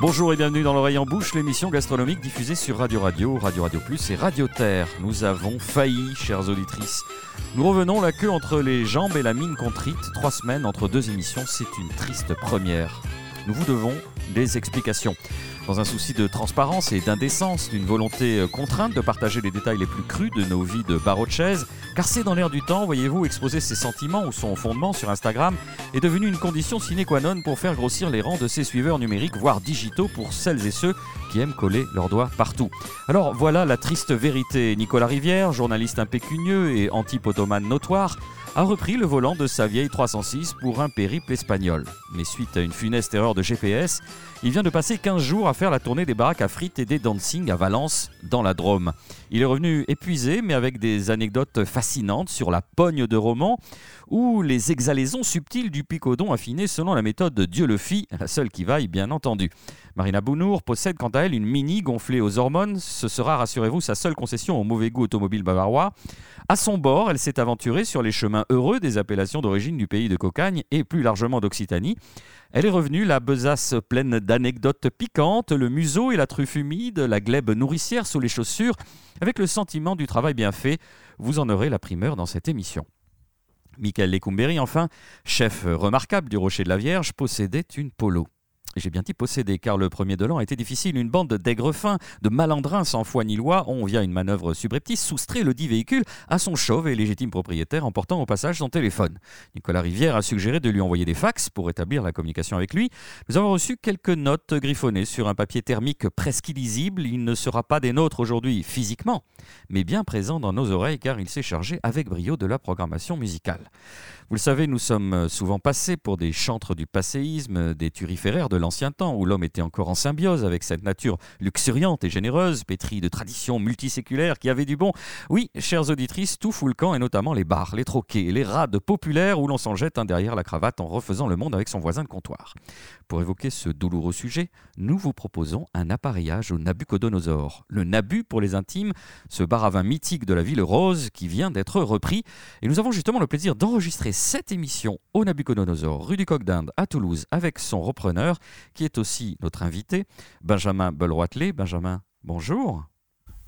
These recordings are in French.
Bonjour et bienvenue dans l'oreille en bouche, l'émission gastronomique diffusée sur Radio Radio, Radio Radio Plus et Radio Terre. Nous avons failli, chères auditrices. Nous revenons la queue entre les jambes et la mine contrite. Trois semaines entre deux émissions, c'est une triste première. Nous vous devons des explications. Dans un souci de transparence et d'indécence, d'une volonté contrainte de partager les détails les plus crus de nos vies de barreau de chaise, car c'est dans l'air du temps, voyez-vous, exposer ses sentiments ou son fondement sur Instagram est devenu une condition sine qua non pour faire grossir les rangs de ses suiveurs numériques, voire digitaux, pour celles et ceux qui aiment coller leurs doigts partout. Alors voilà la triste vérité. Nicolas Rivière, journaliste impécunieux et anti-potomane notoire, a repris le volant de sa vieille 306 pour un périple espagnol. Mais suite à une funeste erreur de GPS, il vient de passer 15 jours à faire la tournée des baraques à frites et des dancing à Valence, dans la Drôme. Il est revenu épuisé, mais avec des anecdotes fascinantes sur la pogne de roman ou les exhalaisons subtiles du picodon affiné selon la méthode de Dieu le fit, la seule qui vaille bien entendu. Marina Bounour possède quant à elle une mini gonflée aux hormones. Ce sera, rassurez-vous, sa seule concession au mauvais goût automobile bavarois. À son bord, elle s'est aventurée sur les chemins heureux des appellations d'origine du pays de Cocagne et plus largement d'Occitanie. Elle est revenue, la besace pleine d'anecdotes piquantes, le museau et la truffe humide, la glèbe nourricière sous les chaussures, avec le sentiment du travail bien fait. Vous en aurez la primeur dans cette émission. Michael Lecumberi, enfin, chef remarquable du Rocher de la Vierge, possédait une polo. J'ai bien dit posséder, car le premier de l'an été difficile. Une bande d'aigrefins, de malandrins sans foi ni loi, ont, via une manœuvre subreptice, soustrait le dit véhicule à son chauve et légitime propriétaire, en portant au passage son téléphone. Nicolas Rivière a suggéré de lui envoyer des fax pour établir la communication avec lui. Nous avons reçu quelques notes griffonnées sur un papier thermique presque illisible. Il ne sera pas des nôtres aujourd'hui physiquement, mais bien présent dans nos oreilles, car il s'est chargé avec brio de la programmation musicale. Vous le savez, nous sommes souvent passés pour des chantres du passéisme, des turiféraires de l'ancien temps, où l'homme était encore en symbiose avec cette nature luxuriante et généreuse, pétrie de traditions multiséculaires qui avait du bon. Oui, chères auditrices, tout fout le camp, et notamment les bars, les troquets, les rades populaires où l'on s'en jette un derrière la cravate en refaisant le monde avec son voisin de comptoir. Pour évoquer ce douloureux sujet, nous vous proposons un appareillage au Nabucodonosor. Le Nabu pour les intimes, ce bar à vin mythique de la ville rose qui vient d'être repris. Et nous avons justement le plaisir d'enregistrer cette émission au Nabucodonosor, rue du Coq d'Inde à Toulouse, avec son repreneur, qui est aussi notre invité, Benjamin Belroitelet. Benjamin, bonjour.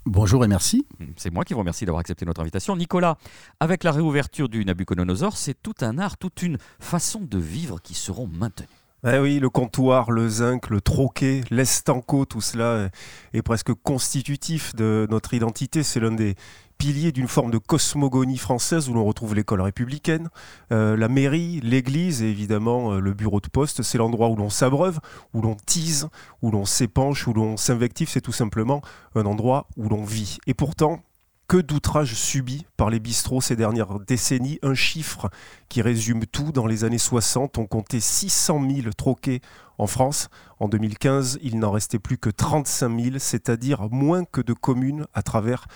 Bonjour et merci. C'est moi qui vous remercie d'avoir accepté notre invitation. Nicolas, avec la réouverture du Nabucodonosor, c'est tout un art, toute une façon de vivre qui seront maintenues. Eh oui, le comptoir, le zinc, le troquet, l'estanco, tout cela est presque constitutif de notre identité. C'est l'un des piliers d'une forme de cosmogonie française où l'on retrouve l'école républicaine, euh, la mairie, l'église et évidemment euh, le bureau de poste. C'est l'endroit où l'on s'abreuve, où l'on tease, où l'on s'épanche, où l'on s'invective. C'est tout simplement un endroit où l'on vit. Et pourtant, que d'outrages subis par les bistrots ces dernières décennies. Un chiffre qui résume tout. Dans les années 60, on comptait 600 000 troquets en France. En 2015, il n'en restait plus que 35 000, c'est-à-dire moins que de communes à travers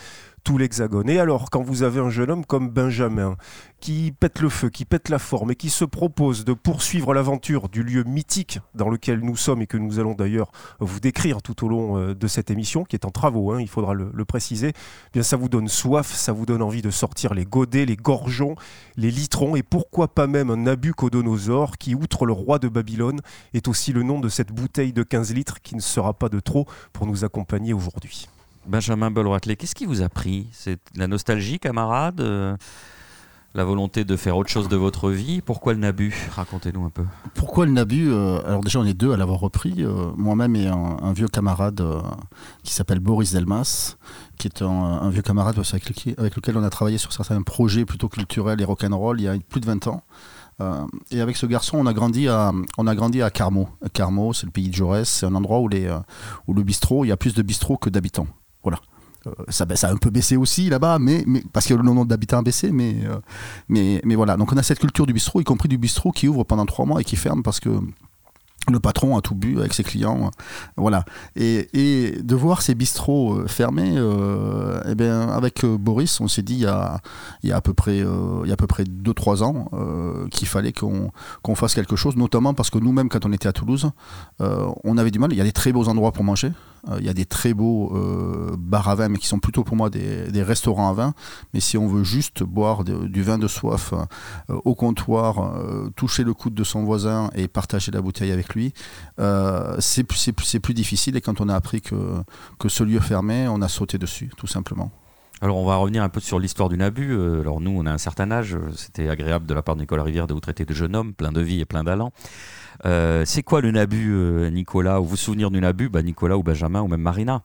tout l'hexagone. Et alors, quand vous avez un jeune homme comme Benjamin, qui pète le feu, qui pète la forme et qui se propose de poursuivre l'aventure du lieu mythique dans lequel nous sommes et que nous allons d'ailleurs vous décrire tout au long euh, de cette émission, qui est en travaux, hein, il faudra le, préciser, eh bien ça vous donne soif, ça vous donne envie de sortir les godets, les gorgeons, les litrons et pourquoi pas même un Nabucodonosor qui, outre le roi de Babylone, est aussi le nom de cette bouteille de 15 litres qui ne sera pas de trop pour nous accompagner aujourd'hui. Benjamin Belroitelet, qu'est-ce qui vous a pris? C'est la nostalgie, camarade euh, La volonté de faire autre chose de votre vie? Pourquoi le Nabu? Racontez-nous un peu. Pourquoi le Nabu euh, Alors déjà, on est deux à l'avoir repris. Euh, moi-même et un, vieux camarade qui s'appelle Boris Delmas, qui est un, vieux camarade avec, lequel on a travaillé sur certains projets plutôt culturels et rock'n'roll il y a plus de 20 ans. et avec ce garçon, on a grandi à, on a grandi à Carmo. Carmo, c'est le pays de Jaurès. C'est un endroit où, les, où le bistrot, il y a plus de bistrots que d'habitants. Voilà. Euh, ça, ça, a un peu baissé aussi là-bas, mais, parce que le nombre d'habitants a baissé, mais, euh, mais, voilà. Donc on a cette culture du bistrot, y compris du bistrot qui ouvre pendant trois mois et qui ferme parce que le patron a tout bu avec ses clients, voilà. Et, de voir ces bistrots euh, fermés, euh, eh bien, avec Boris, on s'est dit il y a, à peu près, il y a à peu près 2-3 ans qu'il fallait qu'on fasse quelque chose, notamment parce que nous-mêmes, quand on était à Toulouse, on avait du mal. Il y a des très beaux endroits pour manger, Euh, il y a des très beaux euh, bars à vin, mais qui sont plutôt pour moi des, restaurants à vin. Mais si on veut juste boire du vin de soif au comptoir, toucher le coude de son voisin et partager la bouteille avec lui, c'est plus difficile. Et quand on a appris que, que ce lieu fermait, on a sauté dessus, tout simplement. Alors on va revenir un peu sur l'histoire du Nabu. Euh, alors nous, on a un certain âge. C'était agréable de la part de Nicolas Rivière de vous traiter de jeune homme, plein de vie et plein d'allant. Euh, c'est quoi le Nabu, euh, Nicolas? Ou vous souvenir du Nabu, bah, Nicolas ou Benjamin ou même Marina?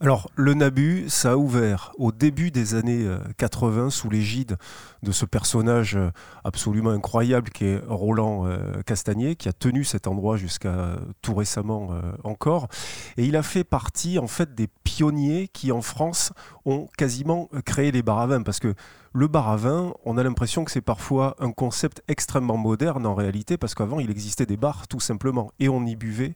Alors, le Nabu, ça a ouvert au début des années 80 sous l'égide de ce personnage absolument incroyable qui est Roland Castagnier, qui a tenu cet endroit jusqu'à tout récemment encore. Et il a fait partie, en fait, des pionniers qui, en France, ont quasiment créé les vin. Parce que le bar à vin, on a l'impression que c'est parfois un concept extrêmement moderne en réalité, parce qu'avant il existait des bars tout simplement, et on y buvait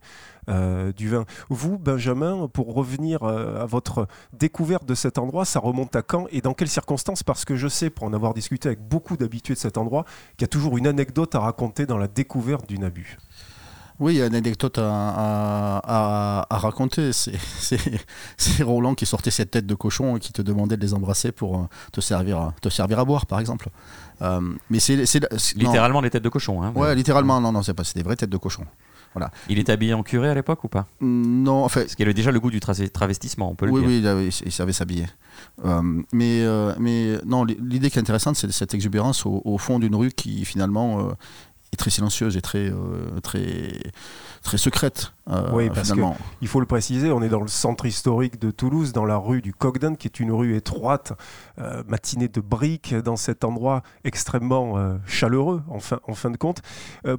euh, du vin. Vous, Benjamin, pour revenir euh, à votre découverte de cet endroit, ça remonte à quand et dans quelles circonstances? Parce que je sais, pour en avoir discuté avec beaucoup d'habitués de cet endroit, qu'il y a toujours une anecdote à raconter dans la découverte du Nabu. Oui, il y a une anecdote à, raconter. C'est Roland qui sortait cette tête de cochon et qui te demandait de les embrasser pour euh, te servir, te servir à boire, par exemple. Euh, mais c'est littéralement des têtes de cochon. Hein, ouais, littéralement, non, non, c'est pas, c'est des vraies têtes de cochon. Voilà. Il était habillé en curé à l'époque ou pas? Non, en fait. Parce qu'il avait déjà le goût du travestissement, on peut le dire. Oui, oui, il savait s'habiller. Euh, mais, mais non, l'idée qui est intéressante, c'est cette exubérance au, au fond d'une rue qui finalement est très silencieuse et très, euh, très, très secrète. Euh, oui, parce qu'il faut le préciser, on est dans le centre historique de Toulouse, dans la rue du Cogden, qui est une rue étroite, euh, matinée de briques, dans cet endroit extrêmement chaleureux, en fin, en fin de compte.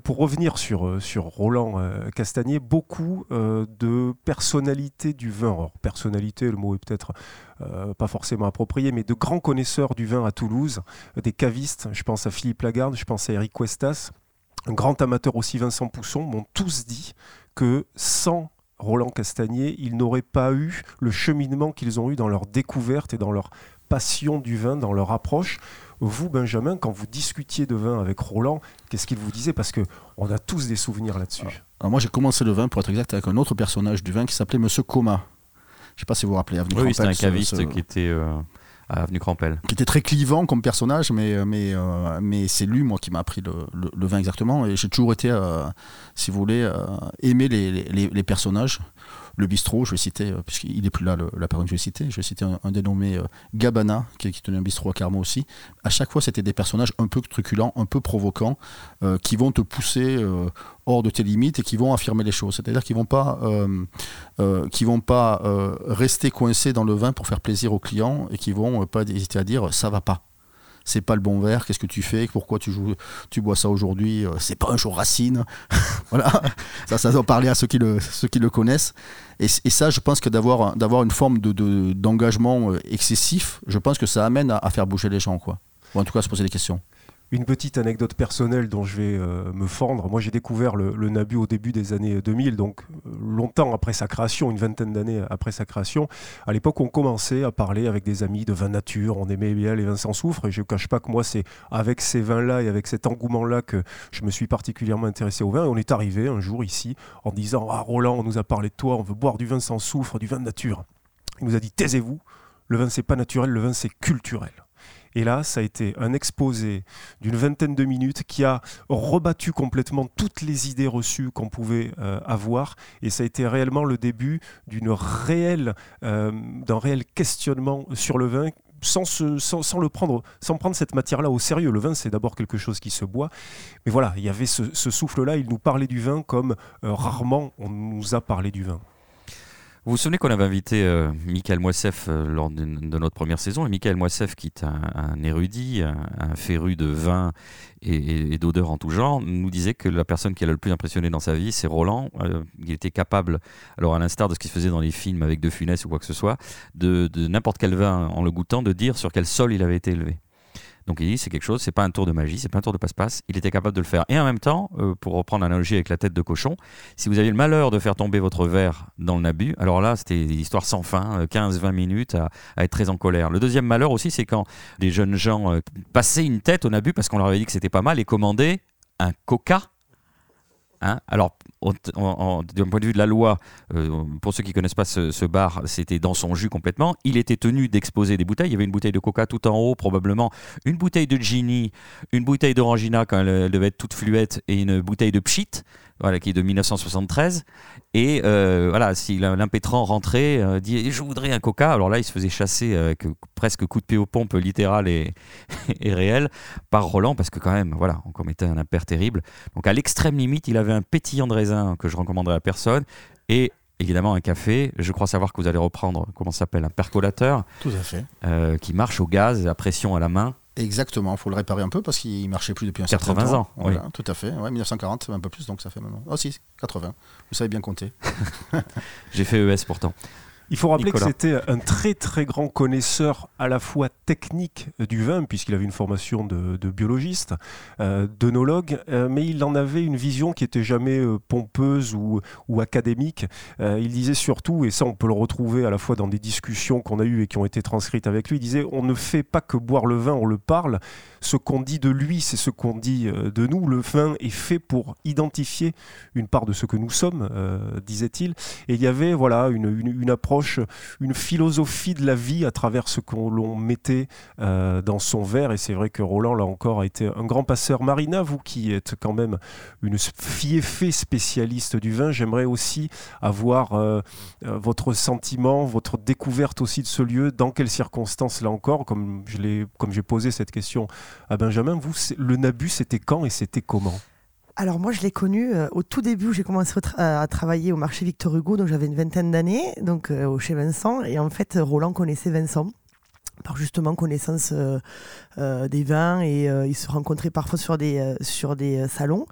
pour revenir sur, sur Roland Castagnier, beaucoup de personnalités du vin, alors personnalité, le mot est peut-être pas forcément approprié, mais de grands connaisseurs du vin à Toulouse, des cavistes, je pense à Philippe Lagarde, je pense à Eric Cuestas, un grand amateur aussi, Vincent Pousson, m'ont tous dit que sans Roland Castagnier, ils n'auraient pas eu le cheminement qu'ils ont eu dans leur découverte et dans leur passion du vin, dans leur approche. Vous, Benjamin, quand vous discutiez de vin avec Roland, qu'est-ce qu'il vous disait? Parce que on a tous des souvenirs là-dessus. Alors moi, j'ai commencé le vin, pour être exact, avec un autre personnage du vin qui s'appelait Monsieur Coma. Je ne sais pas si vous vous rappelez. Oui, c'était un caviste qui était... Euh, Crampel. Qui était très clivant comme personnage, mais, euh, euh, mais c'est lui, moi, qui m'a appris le, vin exactement. Et j'ai toujours été, euh, si vous voulez, les, les, personnages le bistrot, je vais citer, euh, puisqu'il n'est plus là, la personne que je vais citer, je vais citer un, dénommé euh, Gabana, qui, tenait un bistrot à Carmo aussi. À chaque fois, c'était des personnages un peu truculents, un peu provocants, euh, qui vont te pousser hors de tes limites et qui vont affirmer les choses. C'est-à-dire qu'ils ne vont pas, vont pas rester coincés dans le vin pour faire plaisir aux clients et qui vont pas hésiter à dire ça va pas c'est pas le bon verre, qu'est-ce que tu fais, pourquoi tu, joues, tu bois ça aujourd'hui, c'est pas un jour racine. voilà, ça, ça doit parler à ceux qui le, ceux qui le connaissent. Et, ça, je pense que d'avoir, d'avoir une forme de, d'engagement euh, excessif, je pense que ça amène à, faire bouger les gens, quoi. Ou en tout cas à se poser des questions. Une petite anecdote personnelle dont je vais euh, me fendre. Moi, j'ai découvert le, Nabu au début des années 2000, donc euh, longtemps après sa création, une vingtaine d'années après sa création. À l'époque, on commençait à parler avec des amis de vin nature. On aimait bien les vins sans soufre. Et je ne cache pas que moi, c'est avec ces vins-là et avec cet engouement-là que je me suis particulièrement intéressé au vin. Et on est arrivé un jour ici en disant Ah, Roland, on nous a parlé de toi, on veut boire du vin sans soufre, du vin de nature. Il nous a dit Taisez-vous, le vin, c'est pas naturel, le vin, c'est culturel. Et là, ça a été un exposé d'une vingtaine de minutes qui a rebattu complètement toutes les idées reçues qu'on pouvait euh, avoir. Et ça a été réellement le début euh, d'un réel questionnement sur le vin sans, sans, le prendre, sans prendre cette matière-là au sérieux. Le vin, c'est d'abord quelque chose qui se boit. Mais voilà, il y avait ce, souffle-là. Il nous parlait du vin comme euh, rarement on nous a parlé du vin. Vous vous souvenez qu'on avait invité euh, Michael Moissef euh, lors de, notre première saison, et Michael Moissef, qui est un, érudit, un, féru de vin et, d'odeur en tout genre, nous disait que la personne qui l'a le plus impressionné dans sa vie, c'est Roland. Euh, il était capable, alors à l'instar de ce qui se faisait dans les films avec De Funès ou quoi que ce soit, de n'importe quel vin en le goûtant, de dire sur quel sol il avait été élevé. Donc il dit c'est quelque chose, c'est pas un tour de magie, c'est pas un tour de passe-passe. Il était capable de le faire. Et en même temps, euh, pour reprendre l'analogie avec la tête de cochon, si vous aviez le malheur de faire tomber votre verre dans le nabu, alors là c'était des histoires sans fin, 15-20 euh, minutes à, être très en colère. Le deuxième malheur aussi, c'est quand des jeunes gens euh, passaient une tête au nabu parce qu'on leur avait dit que c'était pas mal et commandaient un coca. Hein? Alors d'un point de vue de la loi, euh, pour ceux qui connaissent pas ce, bar, c'était dans son jus complètement. Il était tenu d'exposer des bouteilles. Il y avait une bouteille de coca tout en haut, probablement une bouteille de Gini, une bouteille d'Orangina quand elle devait être toute fluette et une bouteille de Pchit voilà, qui est de 1973. Et euh, voilà, si l'impétrant rentrait, euh, dit Je voudrais un coca, alors là, il se faisait chasser avec presque coup de pied aux pompes littéral et, et réel par Roland, parce que quand même, voilà, on commettait un impair terrible. Donc à l'extrême limite, il avait un pétillant de raisin que je recommanderais à personne. Et évidemment un café. Je crois savoir que vous allez reprendre, comment s'appelle, un percolateur. Tout à fait. Euh, qui marche au gaz, à pression à la main. Exactement, il faut le réparer un peu parce qu'il marchait plus depuis un 80 certain ans. Voilà, oui. Tout à fait, ouais, 1940, un peu plus, donc ça fait maintenant. Oh si, 80. Vous savez bien compter. J'ai fait ES pourtant. Il faut rappeler que c'était un très très grand connaisseur à la fois technique du vin, puisqu'il avait une formation de, biologiste, euh, d'œnologue, euh, mais il en avait une vision qui était jamais euh, pompeuse ou, ou académique. il disait surtout, et ça on peut le retrouver à la fois dans des discussions qu'on a eues et qui ont été transcrites avec lui, il disait on ne fait pas que boire le vin, on le parle. Ce qu'on dit de lui, c'est ce qu'on dit de nous. Le vin est fait pour identifier une part de ce que nous sommes, disait-il. Et il y avait voilà une, une, approche une philosophie de la vie à travers ce qu'on l'on mettait euh, dans son verre. Et c'est vrai que Roland, là encore, a été un grand passeur. Marina, vous qui êtes quand même une fiefée spécialiste du vin, j'aimerais aussi avoir euh, euh, votre sentiment, votre découverte aussi de ce lieu. Dans quelles circonstances, là encore, comme j'ai posé cette question à Benjamin, vous, le Nabu, c'était quand et c'était comment alors moi, je l'ai connu euh, au tout début j'ai commencé à travailler au marché Victor Hugo, donc j'avais une vingtaine d'années, donc euh, chez Vincent. Et en fait, Roland connaissait Vincent par justement connaissance euh, des vins et ils se rencontraient parfois sur des, sur des salons.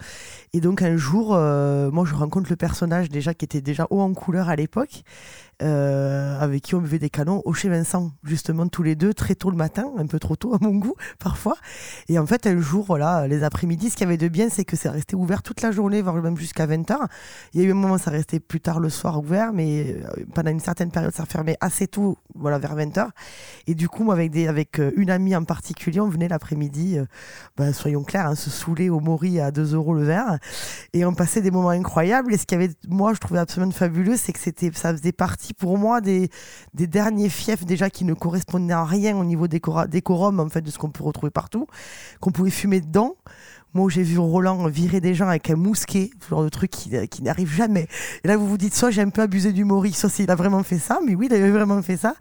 Et donc un jour, moi je rencontre le personnage déjà qui était déjà haut en couleur à l'époque euh, avec qui on buvait des canons au chez Vincent, justement tous les deux, très tôt le matin, un peu trop tôt à mon goût parfois. Et en fait, un jour, voilà, les après-midi, ce qu'il y avait de bien, c'est que c'est resté ouvert toute la journée, voire même jusqu'à 20h. Il y a eu un moment, ça restait plus tard le soir ouvert, mais euh, pendant une certaine période, ça fermait assez tôt, voilà, vers 20h. Et du coup, moi, avec, des, avec euh, une amie en particulier, on venait l'après-midi, bah, soyons clairs, hein, se saouler au Mori à 2 euros le verre. Et on passait des moments incroyables. Et ce qu'il y avait, moi, je trouvais absolument fabuleux, c'est que ça faisait partie pour moi des, des derniers fiefs déjà qui ne correspondaient à rien au niveau décorum en fait, de ce qu'on peut retrouver partout, qu'on pouvait fumer dedans. Moi, j'ai vu Roland virer des gens avec un mousquet, ce genre de truc qui, qui n'arrive jamais. Et là, vous vous dites, soit j'ai un peu abusé du Maurice, soit il a vraiment fait ça, mais oui, il avait vraiment fait ça.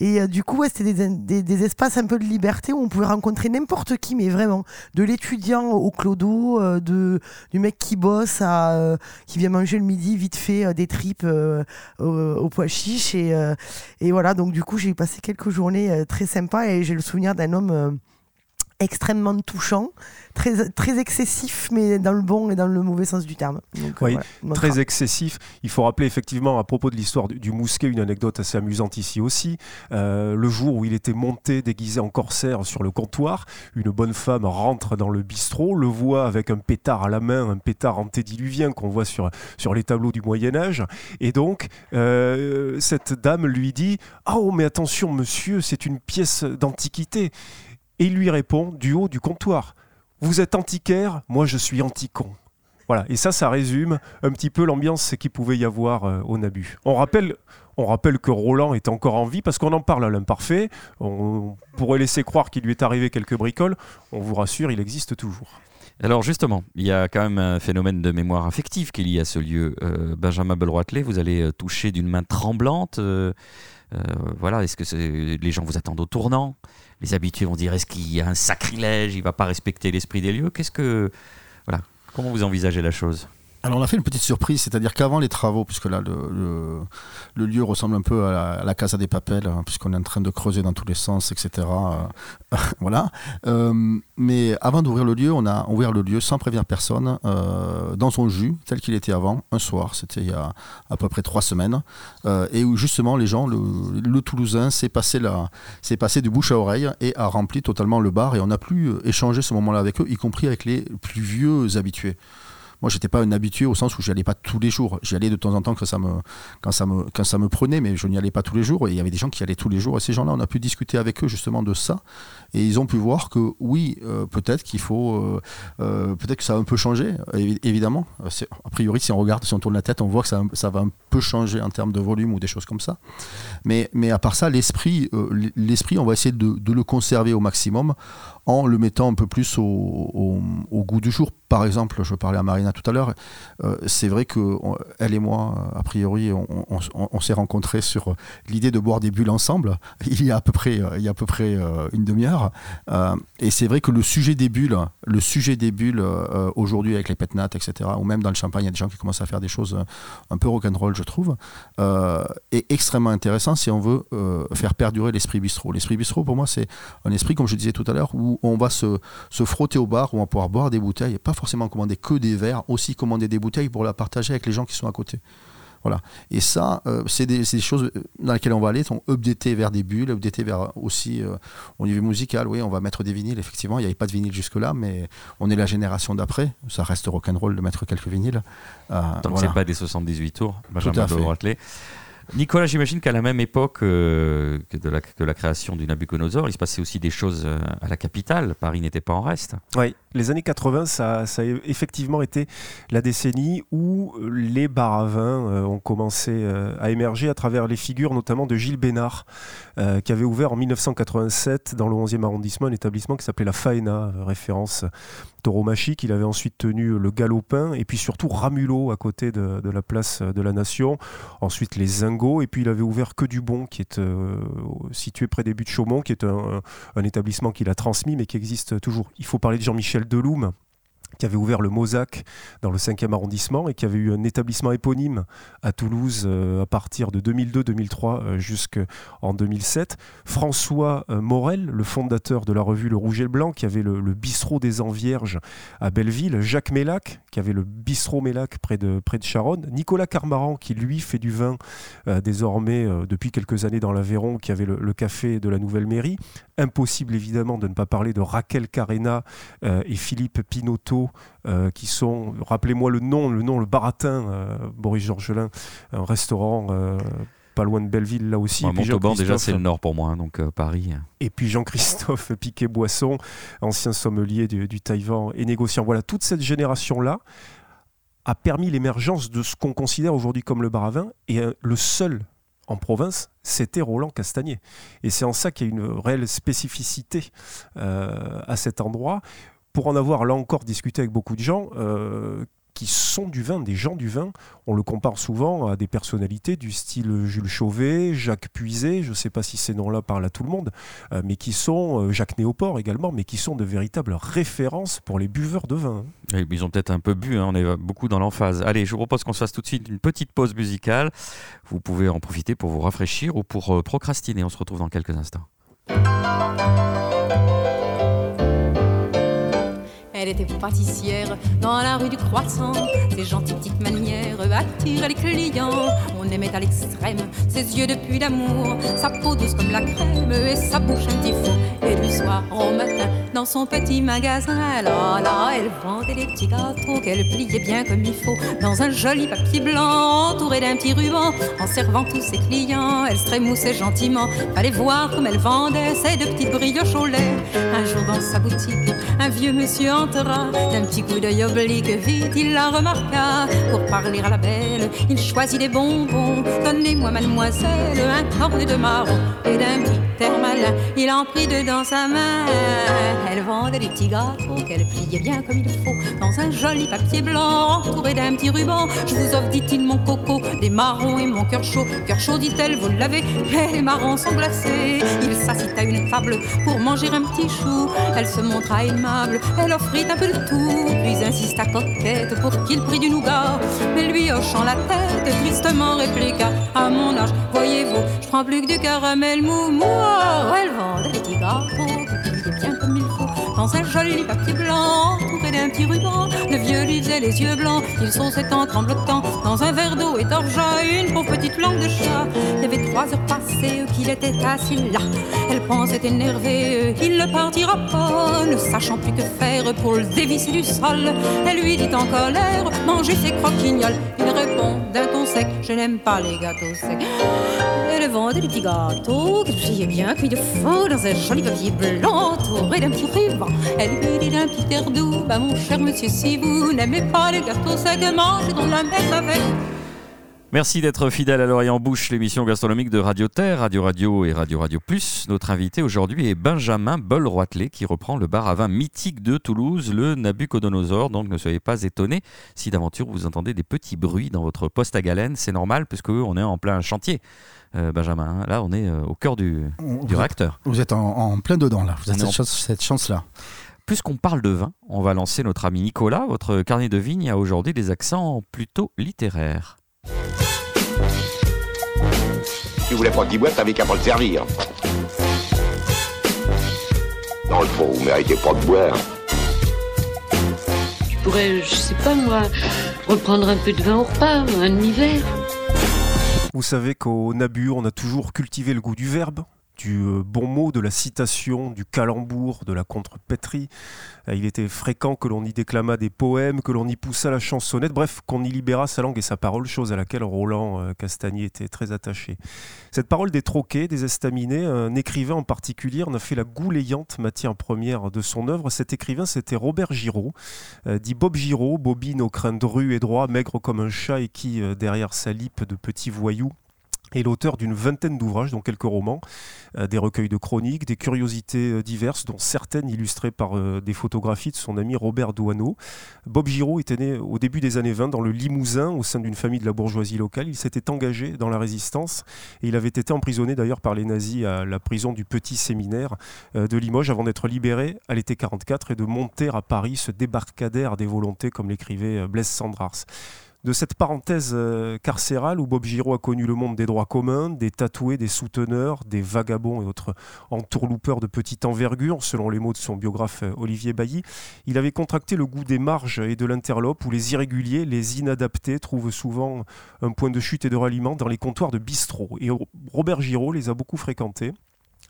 Et euh, du coup, c'était des, des, espaces un peu de liberté où on pouvait rencontrer n'importe qui, mais vraiment, de l'étudiant au clodo, euh, de, du mec qui bosse, à, euh, qui vient manger le midi vite fait des tripes au, au, pois chiche. Et, et voilà, donc du coup, j'ai passé quelques journées très sympas et j'ai le souvenir d'un homme extrêmement touchant, très, très excessif, mais dans le bon et dans le mauvais sens du terme. oui, très excessif. Il faut rappeler effectivement à propos de l'histoire du, mousquet une anecdote assez amusante ici aussi. Euh, le jour où il était monté déguisé en corsaire sur le comptoir, une bonne femme rentre dans le bistrot, le voit avec un pétard à la main, un pétard antédiluvien qu'on voit sur, sur les tableaux du Moyen Âge, et donc euh, cette dame lui dit « Oh mais attention monsieur, c'est une pièce d'antiquité » et il lui répond du haut du comptoir Vous êtes antiquaire, moi je suis anticon. Voilà, et ça, ça résume un petit peu l'ambiance qu'il pouvait y avoir euh, au Nabu. On rappelle, on rappelle que Roland est encore en vie parce qu'on en parle à l'imparfait. On pourrait laisser croire qu'il lui est arrivé quelques bricoles. On vous rassure, il existe toujours. Alors justement, il y a quand même un phénomène de mémoire affective qui est lié à ce lieu. Euh, Benjamin Belroitelet, vous allez euh, toucher d'une main tremblante. voilà, est-ce que les gens vous attendent au tournant? Les habitués vont dire est-ce qu'il y a un sacrilège, il va pas respecter l'esprit des lieux? Qu'est-ce que voilà, comment vous envisagez la chose? Alors on a fait une petite surprise, c'est-à-dire qu'avant les travaux, puisque là le, lieu ressemble un peu à la, Casa des Papels, hein, puisqu'on est en train de creuser dans tous les sens, etc. Euh, voilà. Euh, mais avant d'ouvrir le lieu, on a ouvert le lieu sans prévenir personne, euh, dans son jus, tel qu'il était avant, un soir, c'était il y a à peu près trois semaines, et où justement les gens, le, Toulousain s'est passé, passé du bouche à oreille et a rempli totalement le bar, et on a pu échanger ce moment-là avec eux, y compris avec les plus vieux habitués. Moi, j'étais pas un habitué au sens où j'y allais pas tous les jours. J'y allais de temps en temps quand ça me, quand ça me, ça me prenait, mais je n'y allais pas tous les jours. Et il y avait des gens qui allaient tous les jours. Et ces gens-là, on a pu discuter avec eux justement de ça. Et ils ont pu voir que oui, euh, peut-être qu'il faut, euh, euh, peut-être que ça a un peu changé. évidemment, a priori, si on regarde, si on tourne la tête, on voit que ça, ça, va un peu changer en termes de volume ou des choses comme ça. Mais, mais à part ça, l'esprit, l'esprit, on va essayer de, le conserver au maximum en le mettant un peu plus au, goût du jour. Par exemple, je parlais à Marina tout à l'heure, euh, c'est vrai que elle et moi, a priori, on, s'est rencontrés sur l'idée de boire des bulles ensemble il y a à peu près, il y a à peu près euh, une demi-heure. Euh, et c'est vrai que le sujet des bulles, le sujet des bulles aujourd'hui avec les petnats, etc., ou même dans le champagne, il y a des gens qui commencent à faire des choses un peu rock'n'roll, je trouve, est extrêmement intéressant si on veut faire perdurer l'esprit bistrot. L'esprit bistrot, pour moi, c'est un esprit, comme je disais tout à l'heure, où on va se, frotter au bar, où on va pouvoir boire des bouteilles, et pas forcément commander que des verres, aussi commander des bouteilles pour la partager avec les gens qui sont à côté. Voilà. Et ça, euh, c'est des, choses dans lesquelles on va aller, sont updatés vers des bulles, updatés vers aussi euh, au niveau musical. Oui, on va mettre des vinyles, effectivement. Il n'y avait pas de vinyle jusque-là, mais on est la génération d'après. Ça reste rock'n'roll de mettre quelques vinyles. Euh, Donc c'est pas des 78 tours, Benjamin de Nicolas, j'imagine qu'à la même époque euh, que, la, création du Nabucodonosor, il se passait aussi des choses euh, à la capitale. Paris n'était pas en reste. Oui, les années 80, ça, a effectivement été la décennie où euh, les bars ont commencé à émerger à travers les figures notamment de Gilles Bénard, qui avait ouvert en 1987 dans le 11e arrondissement un établissement qui s'appelait la Faena, référence Tauromachique, il avait ensuite tenu le Galopin et puis surtout Ramulot à côté de, la place de la Nation. Ensuite les Zingo et puis il avait ouvert Que du Bon qui est euh, situé près des buts de Chaumont, qui est un, établissement qu'il a transmis mais qui existe toujours. Il faut parler de Jean-Michel Deloum qui avait ouvert le Mosaque dans le 5e arrondissement et qui avait eu un établissement éponyme à Toulouse euh, à partir de 2002-2003 euh, jusqu'en 2007. François euh, Morel, le fondateur de la revue Le Rouge et le Blanc, qui avait le, bistrot des Envierges à Belleville. Jacques Mélac, qui avait le bistrot Mélac près de, Charonne. Nicolas Carmaran, qui lui fait du vin désormais depuis quelques années dans l'Aveyron, qui avait le, café de la Nouvelle Mairie. Impossible évidemment de ne pas parler de Raquel Carena et Philippe Pinotto euh, qui sont, rappelez-moi le nom, le nom, le Baratin, euh, Boris Georgelin, un restaurant euh, pas loin de Belleville là aussi. Montauban déjà c'est le nord pour moi, hein, donc Paris. Et puis Jean-Christophe Piquet-Boisson, ancien sommelier du, du Taïwan et négociant. Voilà, toute cette génération-là a permis l'émergence de ce qu'on considère aujourd'hui comme le bar à vin, et le seul en province, c'était Roland Castagnier. Et c'est en ça qu'il y a une réelle spécificité à cet endroit pour en avoir là encore discuté avec beaucoup de gens euh, qui sont du vin, des gens du vin, on le compare souvent à des personnalités du style Jules Chauvet, Jacques Puiset, je ne sais pas si ces noms-là parlent à tout le monde, euh, mais qui sont, euh, Jacques Néoport également, mais qui sont de véritables références pour les buveurs de vin. ils ont peut-être un peu bu, hein, on est beaucoup dans l'emphase. Allez, je vous propose qu'on se fasse tout de suite une petite pause musicale. Vous pouvez en profiter pour vous rafraîchir ou pour procrastiner. On se retrouve dans quelques instants. Elle était pâtissière dans la rue du Croissant. Ses gentilles petites manières attiraient les clients. On aimait à l'extrême ses yeux depuis l'amour, sa peau douce comme la crème et sa bouche un petit fou. Et du soir au matin, dans son petit magasin, là là, elle vendait des petits gâteaux qu'elle pliait bien comme il faut dans un joli papier blanc entouré d'un petit ruban. En servant tous ses clients, elle se trémoussait gentiment. Fallait voir comme elle vendait ses deux petites brioches au lait. Un jour dans sa boutique, un vieux monsieur d'un petit coup d'œil oblique, vite il la remarqua. Pour parler à la belle, il choisit des bonbons. Donnez-moi, mademoiselle, un cornet de marron. Et d'un petit air malin, il en prit deux dans sa main. Elle vendait des petits gâteaux qu'elle pliait bien comme il faut. Dans un joli papier blanc, entouré d'un petit ruban. Je vous offre, dit-il, mon coco, des marrons et mon cœur chaud. Cœur chaud, dit-elle, vous l'avez, mais les marrons sont glacés. Il s'assit à une table pour manger un petit chou. Elle se montra aimable, elle offrit un peu de tout, puis insista coquette pour qu'il prit du nougat. Mais lui hochant la tête, tristement répliqua À mon âge, voyez-vous, je prends plus que du caramel mou. Moi, elle vend des petits gâteaux habillé bien comme il faut, dans un joli papier blanc, entouré d'un petit ruban. Le vieux lui les yeux blancs, il sauçait en tremblotant, dans un verre d'eau et d'orgeat, une pauvre petite langue de chat. Il y avait trois heures passées qu'il était assis là. Elle pensait énervée, il ne partira pas, ne sachant plus que faire pour le dévisser du sol. Elle lui dit en colère, mangez ses croquignoles. D'un ton sec, je n'aime pas les gâteaux secs. Elle vendait des petits gâteaux qu'elle pliait bien cuits de faux dans un joli papier blanc entouré d'un petit ruban. Elle d'un petit air doux, bah mon cher monsieur, si vous n'aimez pas les gâteaux secs, mangez dans la messe avec. Merci d'être fidèle à l'oreille en bouche, l'émission gastronomique de Radio Terre, Radio Radio et Radio Radio Plus. Notre invité aujourd'hui est Benjamin Boll-Roitelet qui reprend le bar à vin mythique de Toulouse, le Nabucodonosor. Donc ne soyez pas étonnés si d'aventure vous entendez des petits bruits dans votre poste à galène. C'est normal puisque on est en plein chantier. Euh, Benjamin, hein. là on est euh, au cœur du, du êtes- réacteur. Vous êtes en, en plein dedans là, vous avez chance- cette chance-là. Puisqu'on parle de vin, on va lancer notre ami Nicolas. Votre carnet de vigne a aujourd'hui des accents plutôt littéraires. Tu voulais pas qu'il boive, t'avais qu'à pas le servir. Dans le fond, vous méritez pas de boire. Je pourrais, je sais pas moi, reprendre un peu de vin au repas, un demi-verre. Vous savez qu'au Nabu, on a toujours cultivé le goût du verbe, du euh, bon mot, de la citation, du calembour, de la contrepétrie. Euh, Il était fréquent que l'on y déclamât des poèmes, que l'on y poussât la chansonnette, bref, qu'on y libéra sa langue et sa parole, chose à laquelle Roland euh, Castagnier était très attaché. Cette parole des troquets, des estaminets, un écrivain en particulier en a fait la goulayante matière première de son œuvre. Cet écrivain, c'était Robert Giraud, dit Bob Giraud, bobine aux crins drus et droits, maigre comme un chat et qui, derrière sa lippe de petits voyous, est l'auteur d'une vingtaine d'ouvrages, dont quelques romans, euh, des recueils de chroniques, des curiosités euh, diverses, dont certaines illustrées par euh, des photographies de son ami Robert Douaneau. Bob Giraud était né au début des années 20 dans le Limousin, au sein d'une famille de la bourgeoisie locale. Il s'était engagé dans la résistance et il avait été emprisonné d'ailleurs par les nazis à la prison du Petit Séminaire de Limoges avant d'être libéré à l'été 44 et de monter à Paris ce débarcadère des volontés, comme l'écrivait Blaise Sandrars de cette parenthèse euh, carcérale où Bob Giraud a connu le monde des droits communs, des tatoués, des souteneurs, des vagabonds et autres entourloupeurs de petite envergure, selon les mots de son biographe euh, Olivier Bailly, il avait contracté le goût des marges et de l'interlope où les irréguliers, les inadaptés trouvent souvent un point de chute et de ralliement dans les comptoirs de bistrot. Et Robert Giraud les a beaucoup fréquentés.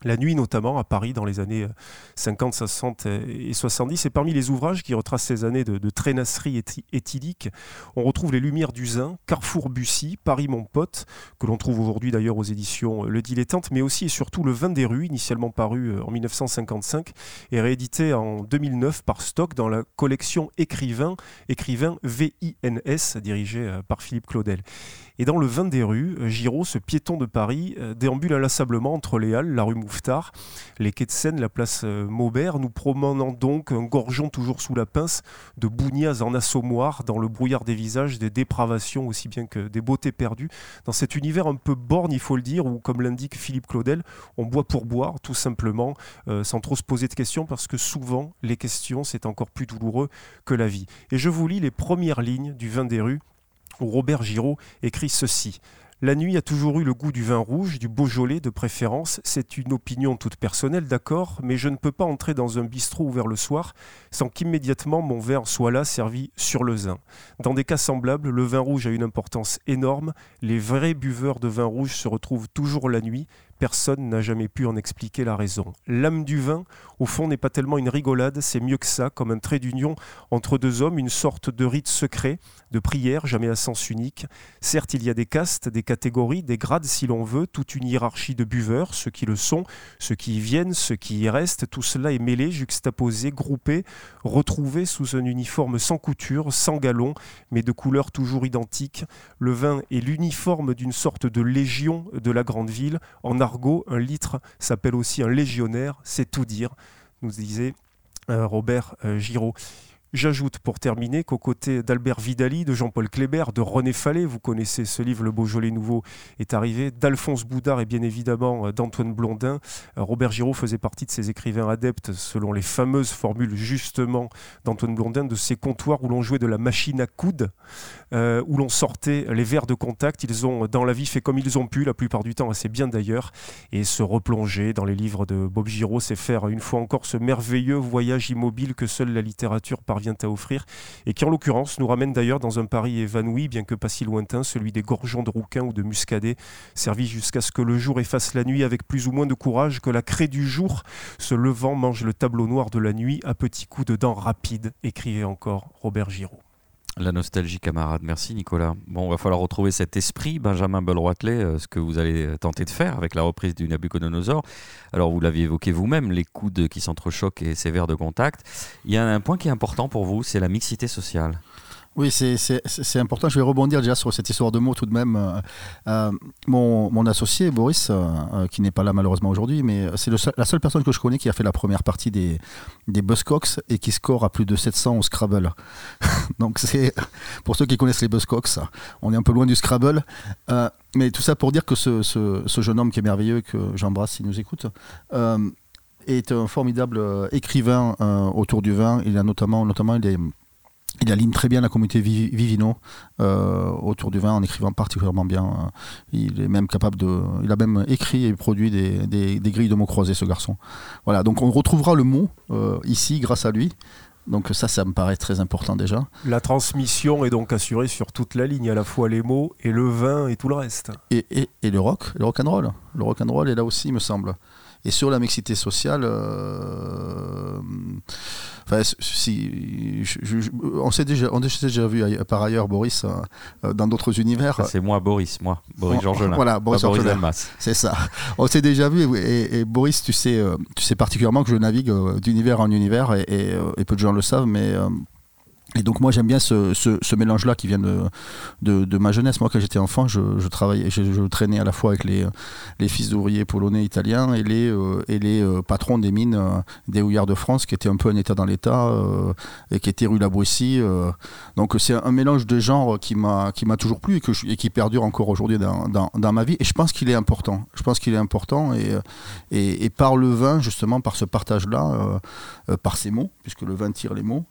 La nuit notamment à Paris dans les années 50, 60 et 70. Et parmi les ouvrages qui retracent ces années de, traînasserie éthylique, on retrouve Les Lumières du Zin, Carrefour Bussy, Paris mon pote, que l'on trouve aujourd'hui d'ailleurs aux éditions euh, Le Dilettante, mais aussi et surtout Le Vin des rues, initialement paru euh, en 1955 et réédité en 2009 par Stock dans la collection Écrivain, écrivain VINS, dirigé euh, par Philippe Claudel. Et dans le vin des rues, euh, Giraud, ce piéton de Paris, euh, déambule inlassablement entre les Halles, la rue Mouffetard, les quais de Seine, la place euh, Maubert, nous promenant donc un gorgeon toujours sous la pince de bougnas en assommoir, dans le brouillard des visages, des dépravations aussi bien que des beautés perdues, dans cet univers un peu borne, il faut le dire, où, comme l'indique Philippe Claudel, on boit pour boire, tout simplement, sans trop se poser de questions, parce que souvent, les questions, c'est encore plus douloureux que la vie. Et je vous lis les premières lignes du vin des rues Robert Giraud écrit ceci. La nuit a toujours eu le goût du vin rouge, du Beaujolais de préférence. C'est une opinion toute personnelle, d'accord, mais je ne peux pas entrer dans un bistrot ouvert le soir sans qu'immédiatement mon verre soit là servi sur le zin. Dans des cas semblables, le vin rouge a une importance énorme. Les vrais buveurs de vin rouge se retrouvent toujours la nuit. Personne n'a jamais pu en expliquer la raison. L'âme du vin, au fond, n'est pas tellement une rigolade, c'est mieux que ça, comme un trait d'union entre deux hommes, une sorte de rite secret, de prière, jamais à sens unique. Certes, il y a des castes, des catégories, des grades si l'on veut, toute une hiérarchie de buveurs, ceux qui le sont, ceux qui y viennent, ceux qui y restent, tout cela est mêlé, juxtaposé, groupé, retrouvé sous un uniforme sans couture, sans galon, mais de couleurs toujours identiques. Le vin est l'uniforme d'une sorte de légion de la grande ville. En un litre s'appelle aussi un légionnaire, c'est tout dire, nous disait euh, Robert euh, Giraud. J'ajoute pour terminer qu'aux côtés d'Albert Vidali, de Jean-Paul Kléber, de René Fallet, vous connaissez ce livre Le Beaujolais Nouveau est arrivé, d'Alphonse Boudard et bien évidemment euh, d'Antoine Blondin, euh, Robert Giraud faisait partie de ces écrivains adeptes selon les fameuses formules justement d'Antoine Blondin, de ces comptoirs où l'on jouait de la machine à coude, euh, où l'on sortait les verres de contact. Ils ont dans la vie fait comme ils ont pu, la plupart du temps assez bien d'ailleurs, et se replonger dans les livres de Bob Giraud, c'est faire une fois encore ce merveilleux voyage immobile que seule la littérature parvient à offrir, et qui en l'occurrence nous ramène d'ailleurs dans un Paris évanoui, bien que pas si lointain, celui des gorgeons de rouquins ou de muscadets, servis jusqu'à ce que le jour efface la nuit avec plus ou moins de courage, que la craie du jour, se levant, mange le tableau noir de la nuit à petits coups de dents rapides, écrivait encore Robert Giraud. La nostalgie, camarade. Merci, Nicolas. Bon, il va falloir retrouver cet esprit, Benjamin Belroitelet, euh, ce que vous allez tenter de faire avec la reprise du Nabucodonosor. Alors, vous l'aviez évoqué vous-même, les coudes qui s'entrechoquent et ces verres de contact. Il y a un point qui est important pour vous, c'est la mixité sociale. Oui, c'est important. Je vais rebondir déjà sur cette histoire de mots tout de même. Euh, euh, mon, mon, associé, Boris, euh, qui n'est pas là malheureusement aujourd'hui, mais c'est la seule personne que je connais qui a fait la première partie des, des Buzzcocks et qui score à plus de 700 au Scrabble. Donc c'est, pour ceux qui connaissent les Buzzcocks, on est un peu loin du Scrabble. mais tout ça pour dire que ce, ce, jeune homme qui est merveilleux, que j'embrasse s'il nous écoute, est un formidable écrivain autour du vin. Il a notamment, notamment il anime très bien la communauté Vivino euh, autour du vin en écrivant particulièrement bien. Euh, il est même capable de, il a même écrit et produit des, des, grilles de mots croisés ce garçon. Voilà, donc on retrouvera le mot euh, ici grâce à lui. Donc ça, ça me paraît très important déjà. La transmission est donc assurée sur toute la ligne, à la fois les mots et le vin et tout le reste. Et, et, et le rock, le rock and roll. Le rock and roll est là aussi, me semble. Et sur la mixité sociale, euh, si, on s'est déjà, on déjà vu par ailleurs Boris euh, dans d'autres univers. C'est moi Boris, moi, Boris Georgelin. Voilà, Boris, Boris C'est ça. On s'est déjà vu et, Boris, tu sais, euh, tu sais particulièrement que je navigue d'univers en univers et, et, peu de gens le savent, mais et donc moi j'aime bien ce, ce, mélange-là qui vient de, de, ma jeunesse. Moi quand j'étais enfant, je, travaillais, je, traînais à la fois avec les, les fils d'ouvriers polonais, italiens et les, euh, et les euh, patrons des mines euh, des houillards de France qui étaient un peu un état dans l'état et qui étaient rue La Boissy. donc c'est un mélange de genres qui m'a toujours plu et, qui perdure encore aujourd'hui dans, dans, ma vie. Et je pense qu'il est important. Je pense qu'il est important et, et, par le vin justement, par ce partage-là, par ces mots, puisque le vin tire les mots,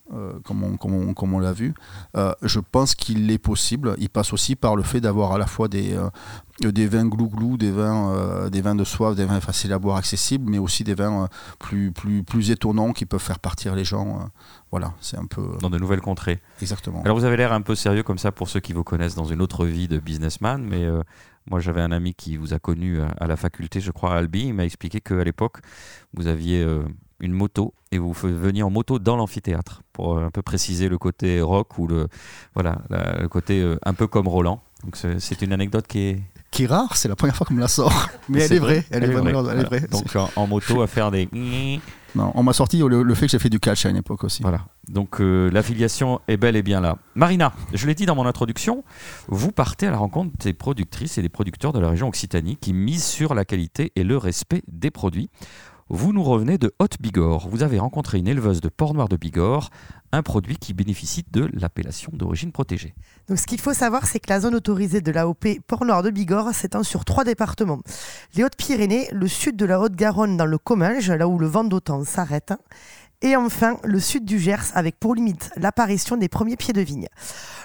comme on, comme comme on l'a vu. Euh, je pense qu'il est possible. Il passe aussi par le fait d'avoir à la fois des, euh, des vins glouglou, des vins, euh, des vins de soif, des vins faciles à boire, accessibles, mais aussi des vins plus, plus, plus étonnants qui peuvent faire partir les gens. voilà, c'est un peu. Dans de nouvelles contrées. Exactement. Alors vous avez l'air un peu sérieux comme ça pour ceux qui vous connaissent dans une autre vie de businessman, mais. Moi, j'avais un ami qui vous a connu à la faculté, je crois, à Albi. Il m'a expliqué qu'à l'époque, vous aviez une moto et vous veniez en moto dans l'amphithéâtre pour euh, un peu préciser le côté rock ou le voilà le côté euh, un peu comme Roland. Donc c'est une anecdote qui est qui est rare, c'est la première fois qu'on me la sort. Mais elle est, vraie, elle, est, vraie, Donc en, moto à faire des Non, on m'a sorti le, fait que j'ai fait du catch à une époque aussi. Voilà. Donc euh, l'affiliation est bel et bien là. Marina, je l'ai dit dans mon introduction, vous partez à la rencontre des productrices et des producteurs de la région Occitanie qui misent sur la qualité et le respect des produits. Vous nous revenez de Haute Bigorre. Vous avez rencontré une éleveuse de porc noir de Bigorre, un produit qui bénéficie de l'appellation d'origine protégée. Ce qu'il faut savoir, c'est que la zone autorisée de l'AOP Port Noir de Bigorre s'étend sur trois départements les Hautes-Pyrénées, le sud de la Haute-Garonne dans le Comminges, là où le vent d'automne s'arrête, et enfin, le sud du Gers avec pour limite l'apparition des premiers pieds de vigne.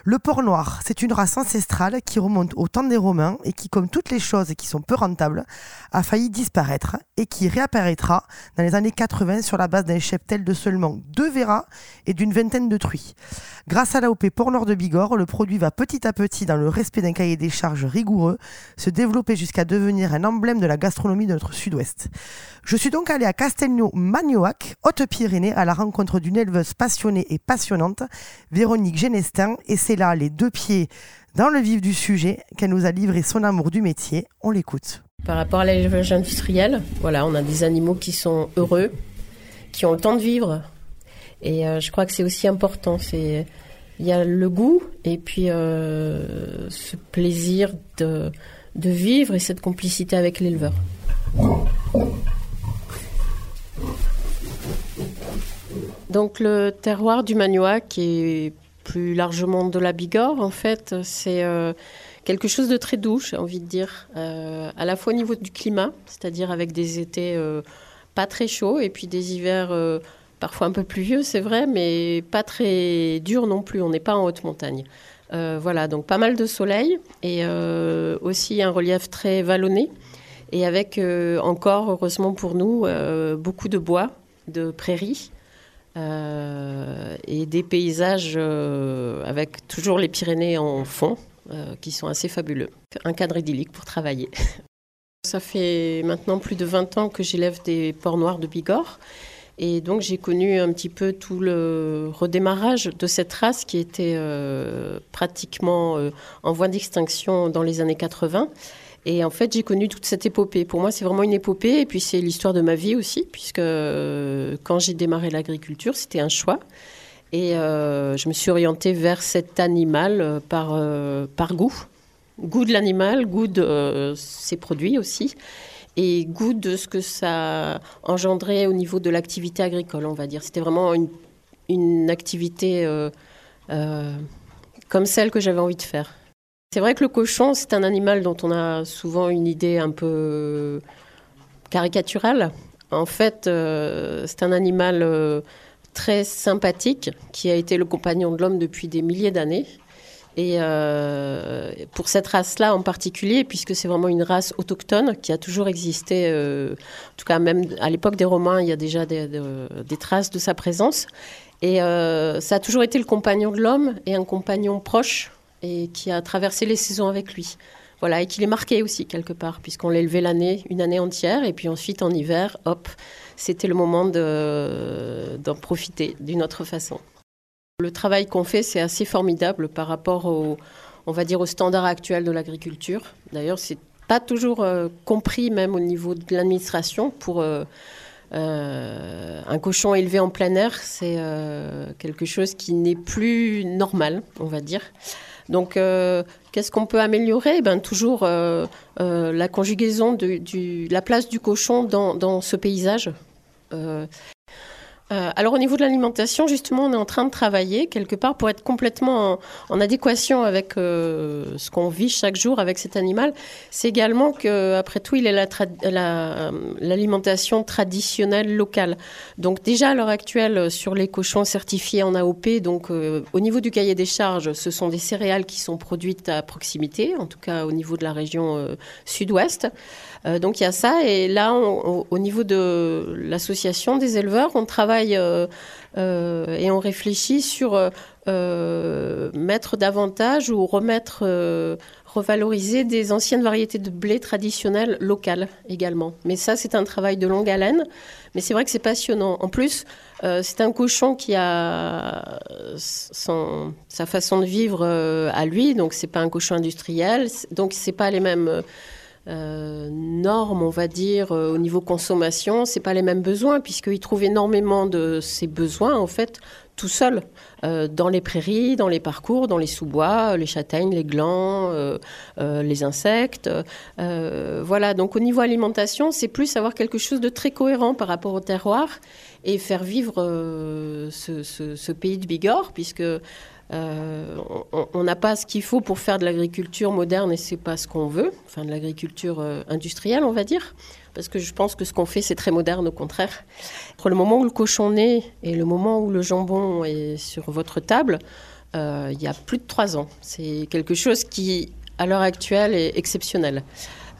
Le porc noir, c'est une race ancestrale qui remonte au temps des Romains et qui, comme toutes les choses qui sont peu rentables, a failli disparaître et qui réapparaîtra dans les années 80 sur la base d'un cheptel de seulement deux verras et d'une vingtaine de truies. Grâce à l'AOP Port Noir de Bigorre, le produit va petit à petit, dans le respect d'un cahier des charges rigoureux, se développer jusqu'à devenir un emblème de la gastronomie de notre sud-ouest. Je suis donc allé à Castelnau-Magnoac, Haute-Pyrénées, à la rencontre d'une éleveuse passionnée et passionnante, Véronique Genestin, et c'est là, les deux pieds dans le vif du sujet, qu'elle nous a livré son amour du métier. On l'écoute. Par rapport à l'élevage industriel, voilà, on a des animaux qui sont heureux, qui ont le temps de vivre. Et euh, je crois que c'est aussi important. C'est il y a le goût et puis euh, ce plaisir de, de vivre et cette complicité avec l'éleveur. Donc le terroir du Magnoac et plus largement de la Bigorre, en fait, c'est euh, quelque chose de très doux, j'ai envie de dire, euh, à la fois au niveau du climat, c'est-à-dire avec des étés euh, pas très chauds et puis des hivers parfois un peu pluvieux, c'est vrai, mais pas très durs non plus. On n'est pas en haute montagne. voilà, donc pas mal de soleil et aussi un relief très vallonné et avec encore, heureusement pour nous, beaucoup de bois, de prairies. Euh, et des paysages euh, avec toujours les Pyrénées en fond, euh, qui sont assez fabuleux. Un cadre idyllique pour travailler. Ça fait maintenant plus de 20 ans que j'élève des porcs noirs de Bigorre. Et donc j'ai connu un petit peu tout le redémarrage de cette race qui était pratiquement en voie d'extinction dans les années 80. Et en fait, j'ai connu toute cette épopée. Pour moi, c'est vraiment une épopée. Et puis, c'est l'histoire de ma vie aussi, puisque euh, quand j'ai démarré l'agriculture, c'était un choix. Et euh, je me suis orientée vers cet animal euh, par, par goût. Goût de l'animal, goût de ses produits aussi, et goût de ce que ça engendrait au niveau de l'activité agricole, on va dire. C'était vraiment une, une activité comme celle que j'avais envie de faire. C'est vrai que le cochon, c'est un animal dont on a souvent une idée un peu caricaturale. En fait, euh, c'est un animal euh, très sympathique qui a été le compagnon de l'homme depuis des milliers d'années. Et euh, pour cette race-là en particulier, puisque c'est vraiment une race autochtone qui a toujours existé, en tout cas même à l'époque des Romains, il y a déjà des, des traces de sa présence. Et ça a toujours été le compagnon de l'homme et un compagnon proche et qui a traversé les saisons avec lui. Voilà, et qui l'est marqué aussi quelque part, puisqu'on l'élevait l'année, une année entière, et puis ensuite en hiver, hop, c'était le moment d'en profiter d'une autre façon. Le travail qu'on fait, c'est assez formidable par rapport au, on va dire, au standard actuel de l'agriculture. D'ailleurs, c'est pas toujours euh, compris même au niveau de l'administration pour euh, euh, un cochon élevé en plein air, c'est quelque chose qui n'est plus normal, on va dire. Donc, euh, qu'est-ce qu'on peut améliorer? Eh ben, Toujours euh, euh, la conjugaison de la place du cochon dans ce paysage. Euh, alors au niveau de l'alimentation, justement, on est en train de travailler quelque part pour être complètement en, adéquation avec euh, ce qu'on vit chaque jour avec cet animal. C'est également que, après tout, il est l'alimentation traditionnelle locale. Donc déjà à l'heure actuelle, sur les cochons certifiés en AOP, donc euh, au niveau du cahier des charges, ce sont des céréales qui sont produites à proximité, en tout cas au niveau de la région sud-ouest. Euh, donc il y a ça. Et là, au niveau de l'association des éleveurs, on travaille euh, euh, et on réfléchit sur mettre davantage ou remettre, revaloriser des anciennes variétés de blé traditionnelles locales également. Mais ça, c'est un travail de longue haleine. Mais c'est vrai que c'est passionnant. En plus, c'est un cochon qui a sa façon de vivre à lui, donc c'est pas un cochon industriel, donc c'est pas les mêmes euh, normes, on va dire, euh, au niveau consommation, c'est pas les mêmes besoins, puisqu'il trouve énormément de ses besoins, en fait, tout seul, euh, dans les prairies, dans les parcours, dans les sous-bois, les châtaignes, les glands, les insectes. voilà, donc au niveau alimentation, c'est plus avoir quelque chose de très cohérent par rapport au terroir et faire vivre ce, ce, pays de Bigorre, puisque euh, on n'a pas ce qu'il faut pour faire de l'agriculture moderne et c'est pas ce qu'on veut, enfin de l'agriculture euh, industrielle, on va dire, parce que je pense que ce qu'on fait c'est très moderne au contraire. Entre le moment où le cochon naît et le moment où le jambon est sur votre table, euh, il y a plus de trois ans. C'est quelque chose qui, à l'heure actuelle, est exceptionnel.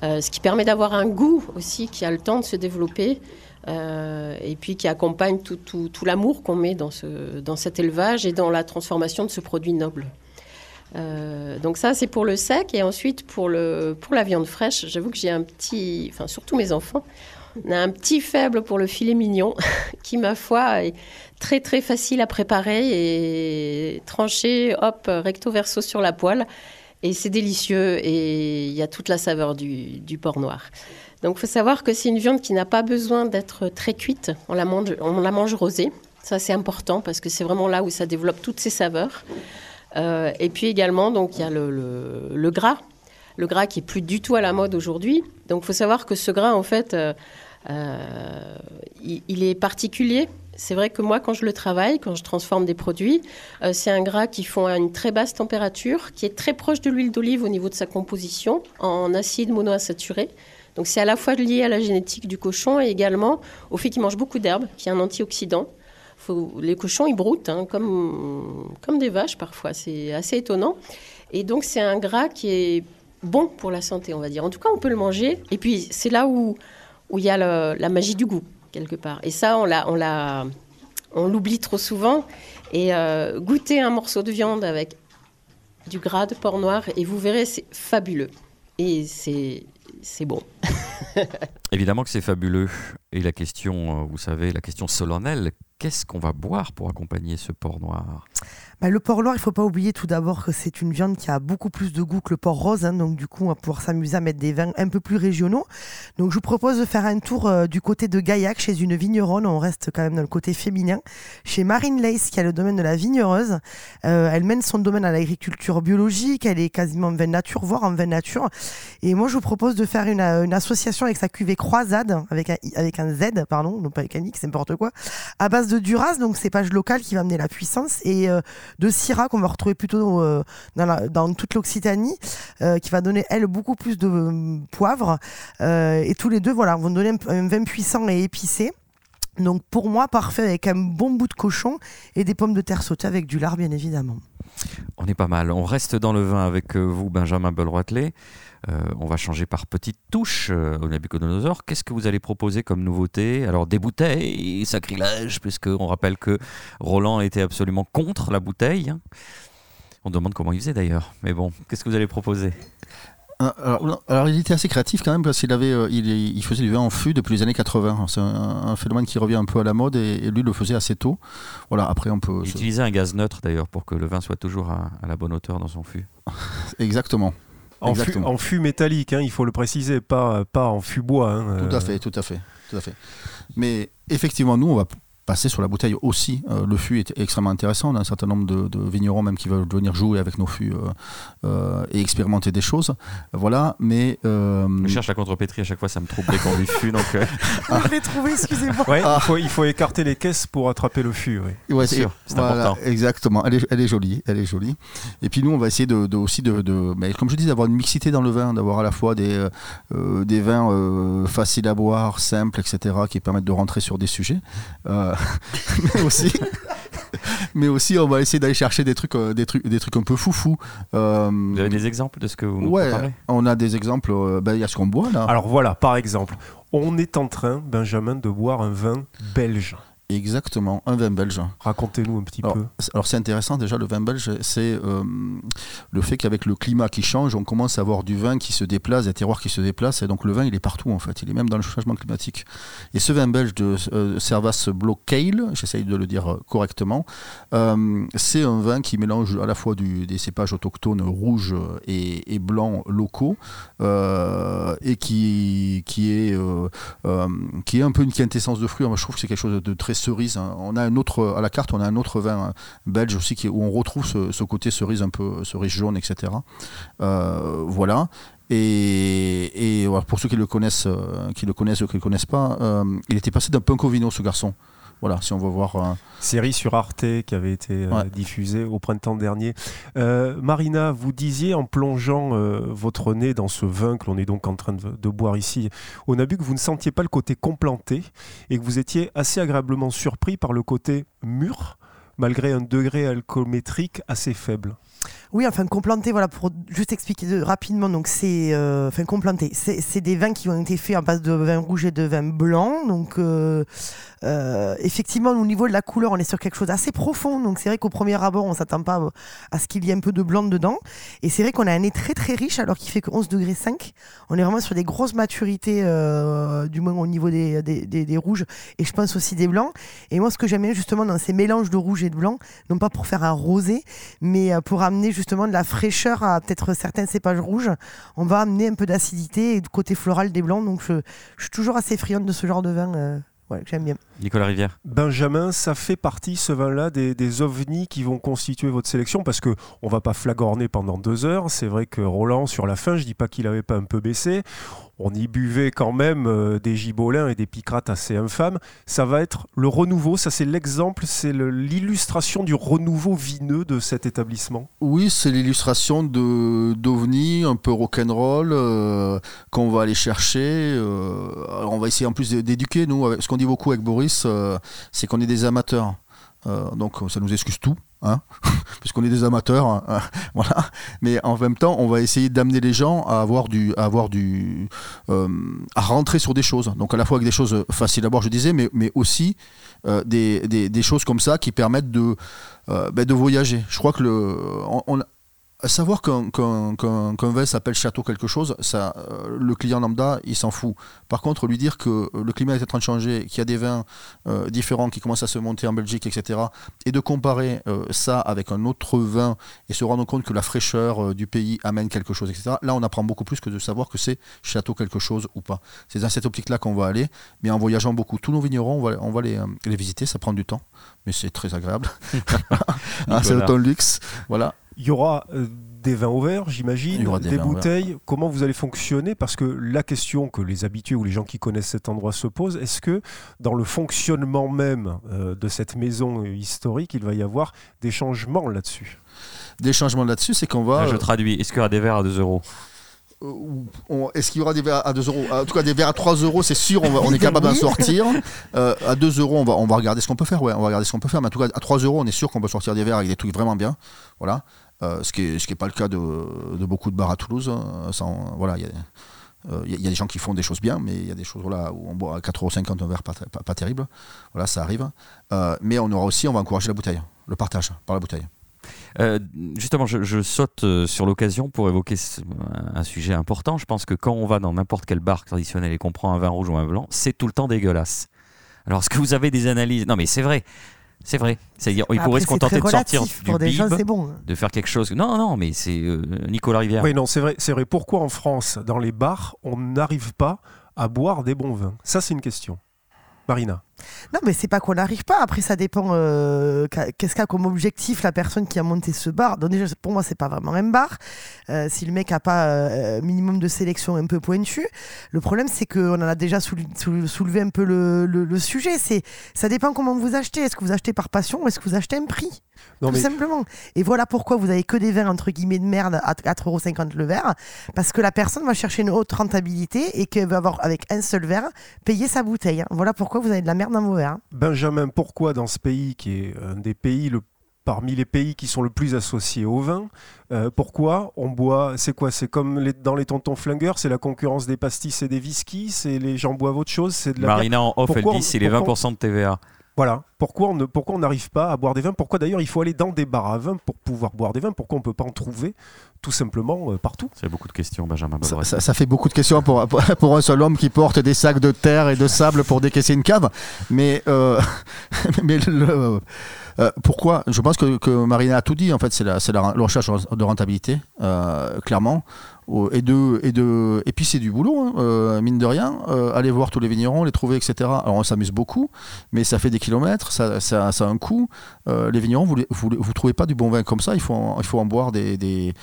ce qui permet d'avoir un goût aussi qui a le temps de se développer euh, et puis qui accompagne tout, l'amour qu'on met dans, ce, dans cet élevage et dans la transformation de ce produit noble. Euh, donc ça, c'est pour le sec. Et ensuite, pour, la viande fraîche, j'avoue que j'ai un petit, enfin surtout mes enfants, on a un petit faible pour le filet mignon, qui, ma foi, est très très facile à préparer et trancher, hop, recto verso sur la poêle. Et c'est délicieux et il y a toute la saveur du porc noir. Donc il faut savoir que c'est une viande qui n'a pas besoin d'être très cuite. On la mange, rosée. Ça c'est important parce que c'est vraiment là où ça développe toutes ses saveurs. Euh, et puis également, donc il y a le, gras, le gras qui est plus du tout à la mode aujourd'hui. Donc il faut savoir que ce gras en fait, euh, euh, il, est particulier. c'est vrai que moi, quand je le travaille, quand je transforme des produits, c'est un gras qui fond à une très basse température, qui est très proche de l'huile d'olive au niveau de sa composition, en acide monoinsaturé. Donc c'est à la fois lié à la génétique du cochon et également au fait qu'il mange beaucoup d'herbes, qui est un antioxydant. les cochons, ils broutent, hein, comme, comme des vaches parfois. C'est assez étonnant. Et donc c'est un gras qui est bon pour la santé, on va dire. En tout cas, on peut le manger. Et puis c'est là où où il y a la magie du goût quelque part. Et ça, on on l'oublie trop souvent. Et euh, goûter un morceau de viande avec du gras de porc noir et vous verrez, c'est fabuleux. Et c'est, c'est bon. Évidemment que c'est fabuleux. Et la question, euh, vous savez, la question solennelle, qu'est-ce qu'on va boire pour accompagner ce porc noir? Bah, le porc noir, il faut pas oublier tout d'abord que c'est une viande qui a beaucoup plus de goût que le porc rose. Hein, donc du coup, on va pouvoir s'amuser à mettre des vins un peu plus régionaux. Donc je vous propose de faire un tour euh, du côté de Gaillac chez une vigneronne. On reste quand même dans le côté féminin. Chez Marine Lace, qui a le domaine de la vignereuse. Euh, elle mène son domaine à l'agriculture biologique. Elle est quasiment en vin nature, voire en vin nature. Et moi, je vous propose de faire une association avec sa cuvée Croisade, avec un, avec un Z, pardon, non pas avec un X, c'est n'importe quoi, à base de Duras, donc cépage local qui va amener la puissance. Et euh, de Syrah qu'on va retrouver plutôt euh, dans, toute l'Occitanie, euh, qui va donner elle beaucoup plus de poivre. et tous les deux, voilà, vont donner un, vin puissant et épicé. Donc pour moi, parfait avec un bon bout de cochon et des pommes de terre sautées avec du lard, bien évidemment. On est pas mal. On reste dans le vin avec vous, Benjamin Belroitelet. on va changer par petites touches au Nabucodonosor. Qu'est-ce que vous allez proposer comme nouveauté? Alors des bouteilles, sacrilège, puisqu'on rappelle que Roland était absolument contre la bouteille. On demande comment il faisait d'ailleurs. Mais bon, qu'est-ce que vous allez proposer? Alors, il était assez créatif quand même parce qu'il avait, il, faisait du vin en fût depuis les années 80. C'est un, phénomène qui revient un peu à la mode et, lui le faisait assez tôt. Voilà, après on peut. Il utilisait un gaz neutre d'ailleurs pour que le vin soit toujours à la bonne hauteur dans son fût. Exactement. En fût, métallique, hein, il faut le préciser, pas, pas en fût bois. Hein, tout à euh. fait, tout à fait, tout à fait. Mais effectivement, nous, on va passer sur la bouteille aussi. Euh, le fût est extrêmement intéressant. On a un certain nombre de, vignerons même qui veulent venir jouer avec nos fûts euh, euh, et expérimenter des choses. Voilà, mais... Je cherche la contrepétrie à chaque fois, ça me trouble quand on dit fût. Donc, Je l'ai trouvé, excusez-moi. il, faut, il, faut, écarter les caisses pour attraper le fût. Oui. Ouais, c'est important. Exactement, elle est, elle est, jolie. Elle est jolie. Et puis nous, on va essayer de, aussi de, mais comme je dis, d'avoir une mixité dans le vin, d'avoir à la fois des, des vins faciles à boire, simples, etc., qui permettent de rentrer sur des sujets. mais aussi mais aussi on va essayer d'aller chercher des trucs euh, des trucs des trucs un peu foufou. Euh, vous avez des exemples de ce que vous nous ouais on a des exemples euh, ben, il y a ce qu'on boit là. Alors voilà par exemple on est en train Benjamin de boire un vin belge Exactement, un vin belge. Racontez-nous un petit peu. Alors c'est intéressant déjà, le vin belge, c'est euh, le fait qu'avec le climat qui change, on commence à avoir du vin qui se déplace, des terroirs qui se déplacent, et donc le vin il est partout en fait, il est même dans le changement climatique. Et ce vin belge de euh, Servas Blockale, j'essaye de le dire euh, correctement, c'est un vin qui mélange à la fois des cépages autochtones rouges et, blancs locaux, et qui, qui, est, qui est un peu une quintessence de fruits. Moi je trouve que c'est quelque chose de très cerise. Hein. On a un autre à la carte, on a un autre vin hein, belge aussi qui, où on retrouve ce, côté cerise un peu cerise jaune, etc. Euh, voilà. Et, pour ceux qui le connaissent, euh, qui le connaissent ou qui le connaissent pas, euh, il était passé d'un punk vino ce garçon. Voilà, si on veut voir. Euh, Série sur Arte qui avait été euh, diffusée au printemps dernier. Euh, Marina, vous disiez en plongeant votre nez dans ce vin que l'on est donc en train de, boire ici au Nabu que vous ne sentiez pas le côté complanté et que vous étiez assez agréablement surpris par le côté mûr malgré un degré alcoométrique assez faible? Oui, enfin complanté, voilà, pour juste expliquer rapidement, donc c'est, euh, enfin complanté, c'est des vins qui ont été faits en base de vin rouge et de vin blanc, donc euh, euh, effectivement au niveau de la couleur, on est sur quelque chose d'assez profond, donc c'est vrai qu'au premier abord, on s'attend pas à ce qu'il y ait un peu de blanc dedans, et c'est vrai qu'on a un nez très très riche alors qu'il fait que 11 degrés 5, on est vraiment sur des grosses maturités, du moins au niveau des, des, des, rouges, et je pense aussi des blancs, et moi ce que j'aime bien justement dans ces mélanges de rouge et de blanc, non pas pour faire un rosé, mais pour amener justement de la fraîcheur à peut-être certains cépages rouges, on va amener un peu d'acidité et du côté floral des blancs. Donc je, suis toujours assez friande de ce genre de vin. Euh, que j'aime bien. Nicolas Rivière. Benjamin, ça fait partie ce vin-là des, des, ovnis qui vont constituer votre sélection? Parce que on va pas flagorner pendant deux heures. C'est vrai que Roland, sur la fin, je dis pas qu'il avait pas un peu baissé on y buvait quand même euh, des gibolins et des picrates assez infâmes. Ça va être le renouveau, ça c'est l'exemple, c'est l'illustration du renouveau vineux de cet établissement. Oui, c'est l'illustration d'OVNI, un peu rock'n'roll, euh, qu'on va aller chercher. Euh, on va essayer en plus d'éduquer, nous. Ce qu'on dit beaucoup avec Boris, c'est qu'on est des amateurs. Donc ça nous excuse tout. Hein puisqu'on est des amateurs, hein, hein, voilà. Mais en même temps, on va essayer d'amener les gens à avoir du, à avoir du, euh, à rentrer sur des choses. Donc à la fois avec des choses faciles à boire, je disais, mais, mais aussi euh, des, des, choses comme ça qui permettent de, euh, ben, de voyager. Je crois que le, savoir qu'un vin s'appelle château quelque chose, ça, euh, le client lambda, il s'en fout. Par contre, lui dire que le climat est en train de changer, qu'il y a des vins euh, différents qui commencent à se monter en Belgique, etc., et de comparer euh, ça avec un autre vin et se rendre compte que la fraîcheur du pays amène quelque chose, etc., là, on apprend beaucoup plus que de savoir que c'est château quelque chose ou pas. C'est dans cette optique-là qu'on va aller, mais en voyageant beaucoup. Tous nos vignerons, on va, on va les, les visiter, ça prend du temps, mais c'est très agréable. Ah, c'est un luxe. Voilà. Il y aura euh, des vins ouverts, j'imagine, des, bouteilles. Comment vous allez fonctionner? Parce que la question que les habitués ou les gens qui connaissent cet endroit se posent, est-ce que dans le fonctionnement même euh, de cette maison historique, il va y avoir des changements là-dessus? Des changements là-dessus, c'est qu'on va. je traduis. Est-ce qu'il y aura des verres à 2 euros? Euh, est-ce qu'il y aura des verres à 2 euros? En tout cas, des verres à 3 euros, c'est sûr, on, est capable d'en sortir. à 2 euros, on va, on va regarder ce qu'on peut faire. Ouais, on va regarder ce qu'on peut faire. Mais en tout cas, à 3 euros, on est sûr qu'on peut sortir des verres avec des trucs vraiment bien. Voilà. Euh, ce qui n'est pas le cas de, beaucoup de bars à Toulouse. Hein. Sans, voilà, il y, euh, y, a des gens qui font des choses bien, mais il y a des choses là où on boit à 4,50€ un verre pas, pas, terrible. Voilà, ça arrive. Euh, mais on aura aussi, on va encourager la bouteille, le partage par la bouteille. justement, je, je saute sur l'occasion pour évoquer un sujet important. Je pense que quand on va dans n'importe quel bar traditionnel et qu'on prend un vin rouge ou un blanc, c'est tout le temps dégueulasse. Alors, est-ce que vous avez des analyses? Non, mais c'est vrai. C'est vrai. C'est-à-dire, il pourrait se contenter de sortir du bib, bon. de faire quelque chose. Non, non, mais c'est euh, Nicolas Rivière. Oui, non, c'est vrai. C'est vrai. Pourquoi en France, dans les bars, on n'arrive pas à boire des bons vins? Ça, c'est une question. Marina. Non, mais c'est pas qu'on n'arrive pas. Après, ça dépend. Euh, qu'est-ce qu'a comme objectif la personne qui a monté ce bar Donc, déjà, pour moi, c'est pas vraiment un bar. Euh, si le mec a pas euh, minimum de sélection un peu pointu, le problème, c'est qu'on en a déjà soulevé un peu le, le, sujet. C'est ça dépend comment vous achetez. Est-ce que vous achetez par passion ou est-ce que vous achetez un prix? Tout simplement. Et voilà pourquoi vous avez que des verres entre guillemets de merde à 4,50€ le verre. Parce que la personne va chercher une haute rentabilité et qu'elle va avoir, avec un seul verre, payer sa bouteille. Voilà pourquoi vous avez de la merde Hein. Benjamin, pourquoi dans ce pays qui est un des pays parmi les pays qui sont le plus associés au vin. Euh, pourquoi on boit C'est quoi C'est comme dans les tontons flingueurs, c'est la concurrence des pastis et des whisky, c'est les gens boivent autre chose, c'est de la Marina en off, elle dit c'est les 20% de TVA. Voilà. Pourquoi on n'arrive pas à boire des vins? Pourquoi d'ailleurs il faut aller dans des bars à vin pour pouvoir boire des vins? Pourquoi on ne peut pas en trouver tout simplement euh, partout C'est beaucoup de questions, Benjamin. Ça, fait beaucoup de questions pour, pour, un seul homme qui porte des sacs de terre et de sable pour décaisser une cave. Mais, euh, mais le, euh, pourquoi? Je pense que, que, Marina a tout dit. En fait, c'est la, la, recherche de rentabilité, clairement et de et puis c'est du boulot hein, euh, mine de rien euh, aller voir tous les vignerons les trouver etc alors on s'amuse beaucoup mais ça fait des kilomètres ça, ça, a un coût. Euh, les vignerons vous, vous, vous trouvez pas du bon vin comme ça il faut en, boire des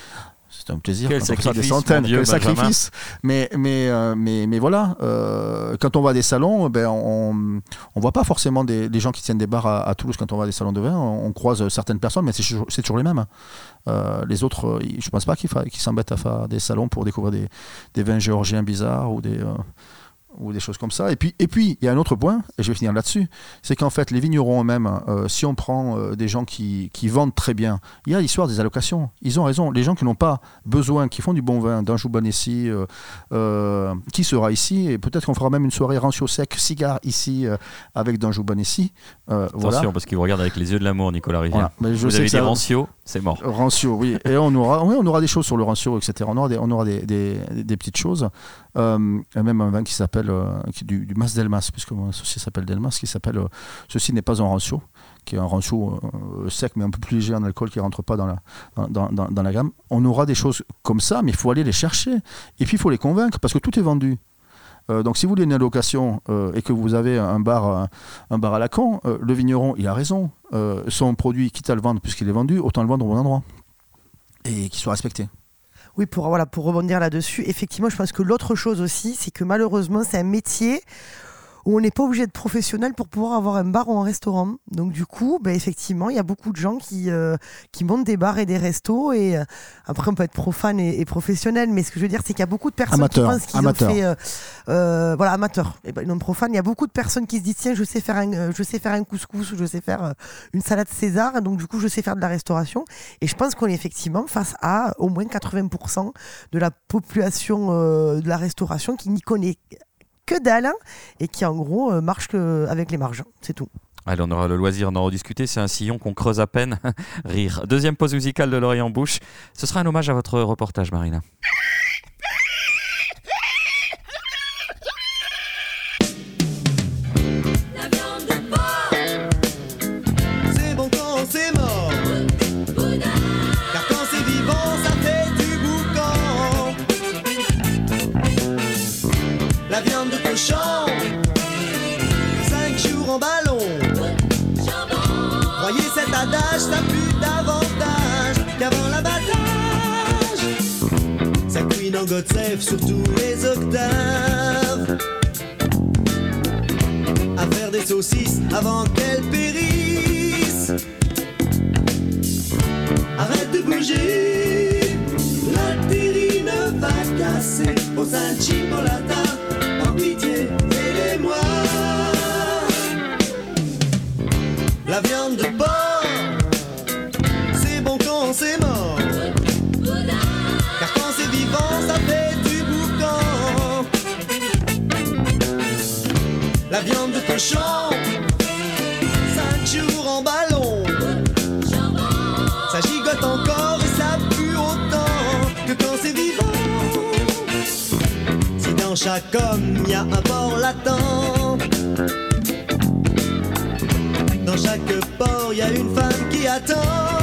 c'est un plaisir. Quel sacrifice, des centaines, Dieu, quel sacrifice. Mais, mais, mais, mais voilà, quand on va à des salons, ben on, on voit pas forcément des, des gens qui tiennent des bars à, Toulouse quand on va à des salons de vin. On, croise certaines personnes, mais c'est toujours les mêmes. Euh, les autres, euh, je ne pense pas qu'ils s'embêtent à faire des salons pour découvrir des, des vins géorgiens bizarres ou des, euh, ou des choses comme ça. Et puis, et puis, il y a un autre point, et je vais finir là-dessus, c'est qu'en fait, les vignerons eux-mêmes, euh, si on prend euh, des gens qui, qui, vendent très bien, il y a l'histoire des allocations. Ils ont raison. Les gens qui n'ont pas besoin, qui font du bon vin, d'un Joubanessi, euh, qui sera ici, et peut-être qu'on fera même une soirée rancio sec, cigare ici, avec d'un Joubanessi. Attention, parce qu'ils vous regardent avec les yeux de l'amour, Nicolas Rivière. Mais je vous sais avez dit rancio, c'est mort. Rancio, oui. et on aura, oui, on aura des choses sur le rancio, etc. On aura des, on aura des, des, des petites choses. même un vin qui s'appelle euh, du, du, Mas Delmas, puisque mon associé s'appelle Delmas, qui s'appelle euh, Ceci n'est pas un rancio, qui est un rancio euh, sec mais un peu plus léger en alcool qui ne rentre pas dans la, dans, dans, la gamme. On aura des choses comme ça, mais il faut aller les chercher. Et puis il faut les convaincre, parce que tout est vendu. donc si vous voulez une allocation et que vous avez un bar, un bar à la con, le vigneron, il a raison. son produit, quitte à le vendre puisqu'il est vendu, autant le vendre au bon endroit. Et qu'il soit respecté. Oui, pour, voilà, pour rebondir là-dessus, effectivement, je pense que l'autre chose aussi, c'est que malheureusement, c'est un métier où on n'est pas obligé d'être professionnel pour pouvoir avoir un bar ou un restaurant. Donc du coup, bah, effectivement, il y a beaucoup de gens qui, euh, qui montent des bars et des restos. Et euh, après, on peut être profane et, professionnel, mais ce que je veux dire, c'est qu'il y a beaucoup de personnes amateur, qui pensent qu'ils ont fait... Euh, voilà, amateur, et ben, non profane. Il y a beaucoup de personnes qui se disent, tiens, je sais faire un, je sais faire un couscous, je sais faire une salade César, donc du coup, je sais faire de la restauration. Et je pense qu'on est effectivement face à au moins 80% de la population de la restauration qui n'y connaît que dalle et qui en gros euh, marche avec les marges. C'est tout. Allez, on aura le loisir d'en rediscuter. C'est un sillon qu'on creuse à peine. Rire. Deuxième pause musicale de Lorient Bouche. Ce sera un hommage à votre reportage, Marina. Ça plus davantage qu'avant l'abattage. Ça couine en Godsef sur tous les octaves. À faire des saucisses avant qu'elles périssent. Arrête de bouger, la terrine va casser au San Chimolata. En pitié, aidez-moi. La viande de porc c'est mort. Car quand c'est vivant, ça fait du boucan. La viande de cochon, cinq jours en ballon. Ça gigote encore et ça pue autant que quand c'est vivant. Si dans chaque homme y a un port latent. Dans chaque port, y a une femme qui attend.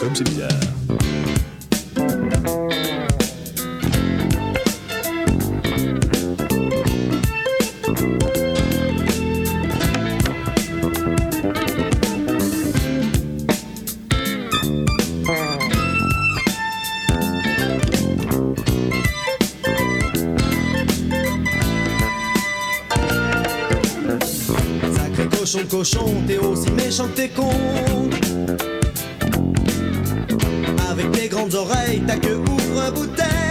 Comme c'est. Cochon, cochon, t'es aussi méchant que t'es con. Avec tes grandes oreilles, ta queue ouvre un bouteille.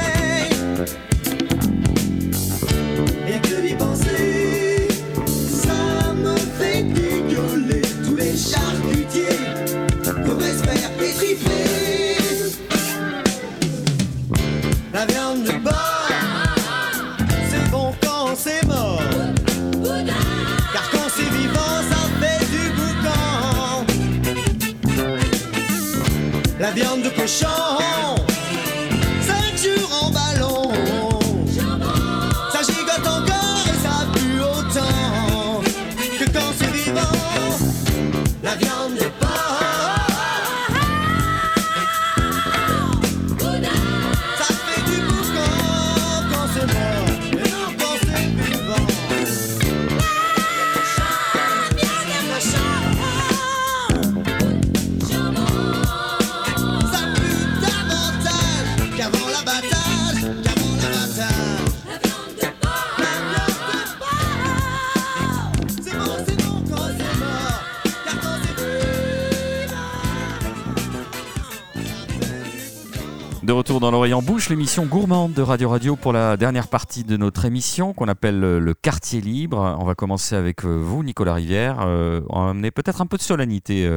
Dans l'Orient Bouche, l'émission gourmande de Radio Radio pour la dernière partie de notre émission qu'on appelle euh, le quartier libre. On va commencer avec euh, vous, Nicolas Rivière. Euh, on va amener peut-être un peu de solennité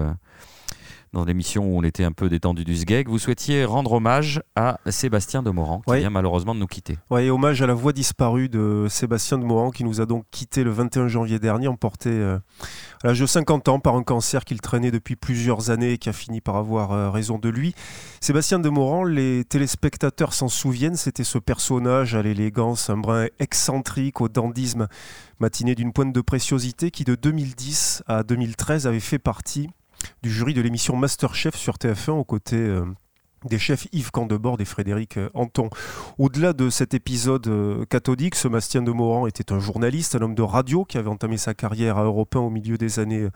dans l'émission où on était un peu détendu du sgeg. Vous souhaitiez rendre hommage à Sébastien de Morand, qui Oui. vient malheureusement de nous quitter. Et hommage à la voix disparue de Sébastien de Morand qui nous a donc quitté le 21 janvier dernier, emporté euh, à l'âge de 50 ans par un cancer qu'il traînait depuis plusieurs années et qui a fini par avoir euh, raison de lui. Sébastien de Morand, les téléspectateurs s'en souviennent, c'était ce personnage à l'élégance, un brin excentrique, au dandisme matiné d'une pointe de préciosité qui de 2010 à 2013 avait fait partie du jury de l'émission Masterchef sur TF1 aux côtés euh, des chefs Yves Candebord et Frédéric euh, Anton. Au-delà de cet épisode euh, cathodique, Sébastien de Morand était un journaliste, un homme de radio qui avait entamé sa carrière à Europe 1 au milieu des années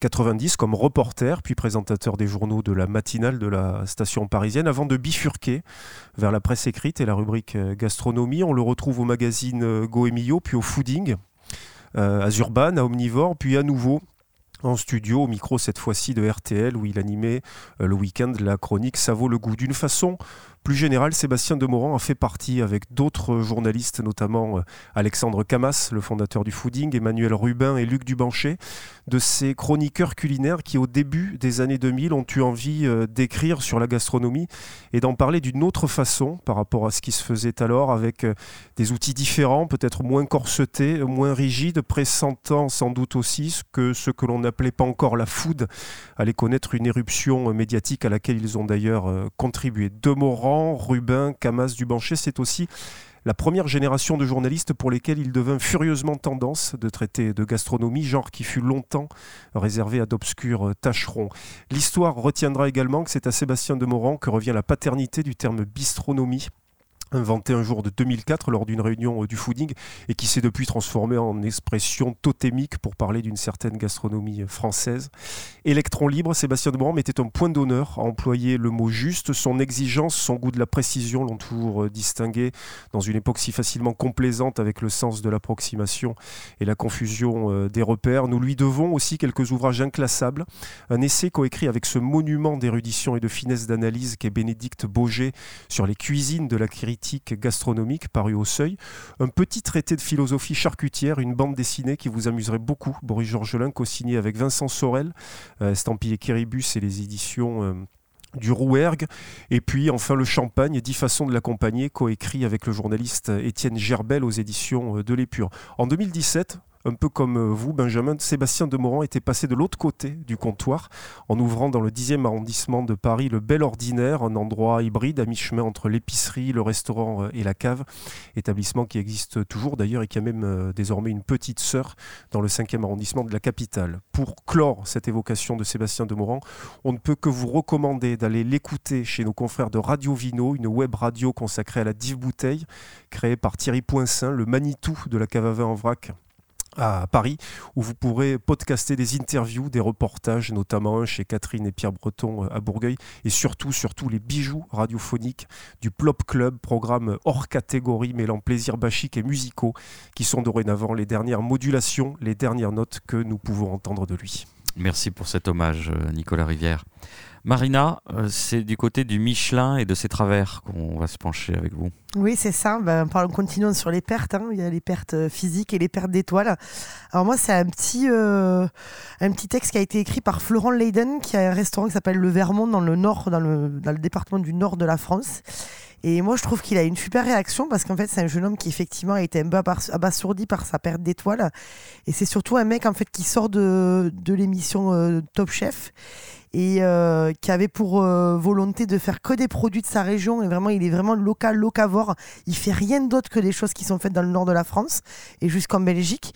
90 comme reporter, puis présentateur des journaux de la matinale de la station parisienne, avant de bifurquer vers la presse écrite et la rubrique gastronomie. On le retrouve au magazine Goemio, puis au Fooding, à Zurban, à Omnivore, puis à nouveau en studio, au micro cette fois-ci de RTL, où il animait euh, le week-end la chronique Ça vaut le goût. D'une façon plus général, Sébastien Demorand a fait partie avec d'autres journalistes, notamment euh, Alexandre Camas, le fondateur du Fooding, Emmanuel Rubin et Luc Dubanchet, de ces chroniqueurs culinaires qui, au début des années 2000, ont eu envie euh, d'écrire sur la gastronomie et d'en parler d'une autre façon par rapport à ce qui se faisait alors, avec euh, des outils différents, peut-être moins corsetés, moins rigides, pressentant sans doute aussi que ce que l'on n'appelait pas encore la food allait connaître une éruption médiatique à laquelle ils ont d'ailleurs contribué. Demorand Rubin, Camas, Dubancher, c'est aussi la première génération de journalistes pour lesquels il devint furieusement tendance de traiter de gastronomie, genre qui fut longtemps réservé à d'obscurs tâcherons. L'histoire retiendra également que c'est à Sébastien de Morand que revient la paternité du terme bistronomie inventé un jour de 2004 lors d'une réunion euh, du fooding et qui s'est depuis transformé en expression totémique pour parler d'une certaine gastronomie euh, française. Électron libre, Sébastien de Morand mettait un point d'honneur à employer le mot juste. Son exigence, son goût de la précision l'ont toujours euh, distingué dans une époque si facilement complaisante avec le sens de l'approximation et la confusion des repères. Nous lui devons aussi quelques ouvrages inclassables. Un essai coécrit avec ce monument d'érudition et de finesse d'analyse qu'est Bénédicte Boger sur les cuisines de la gastronomique paru au seuil, un petit traité de philosophie charcutière, une bande dessinée qui vous amuserait beaucoup, Boris Georgelin, co-signé avec Vincent Sorel, euh, estampillé Kéribus et les éditions euh, du Rouergue, et puis enfin le champagne, dix façons de l'accompagner, coécrit avec le journaliste Étienne Gerbel aux éditions euh, de l'Épure. En 2017, un peu comme euh, vous, Benjamin, Sébastien Demorand était passé de l'autre côté du comptoir en ouvrant dans le 10e arrondissement de Paris le Bel Ordinaire, un endroit hybride à mi-chemin entre l'épicerie, le restaurant euh, et la cave. Établissement qui existe toujours d'ailleurs et qui a même euh, désormais une petite sœur dans le 5e arrondissement de la capitale. Pour clore cette évocation de Sébastien Demorand, on ne peut que vous recommander d'aller l'écouter chez nos confrères de Radio Vino, une web radio consacrée à la dive bouteille, créée par Thierry Poinsin, le Manitou de la cave à vin en vrac à Paris, où vous pourrez podcaster des interviews, des reportages, notamment chez Catherine et Pierre Breton euh, à Bourgueil, et surtout, surtout les bijoux radiophoniques du Plop Club, programme hors catégorie mêlant plaisir bachique et musicaux, qui sont dorénavant les dernières modulations, les dernières notes que nous pouvons entendre de lui. Merci pour cet hommage, euh, Nicolas Rivière. Marina, euh, c'est du côté du Michelin et de ses travers qu'on va se pencher avec vous. Oui, c'est ça. Ben, parlons, continuons sur les pertes. Hein. Il y a les pertes euh, physiques et les pertes d'étoiles. Alors moi, c'est un petit, euh, un petit texte qui a été écrit par Florent Leyden, qui a un restaurant qui s'appelle Le Vermont dans le nord, dans le, dans le département du nord de la France. Et moi, je trouve qu'il a une super réaction parce qu'en fait, c'est un jeune homme qui effectivement a été un peu abasourdi par sa perte d'étoiles. Et c'est surtout un mec en fait qui sort de, de l'émission Top Chef et euh, qui avait pour euh, volonté de faire que des produits de sa région. Et vraiment il est vraiment local locavore. Il fait rien d'autre que des choses qui sont faites dans le nord de la France et jusqu'en Belgique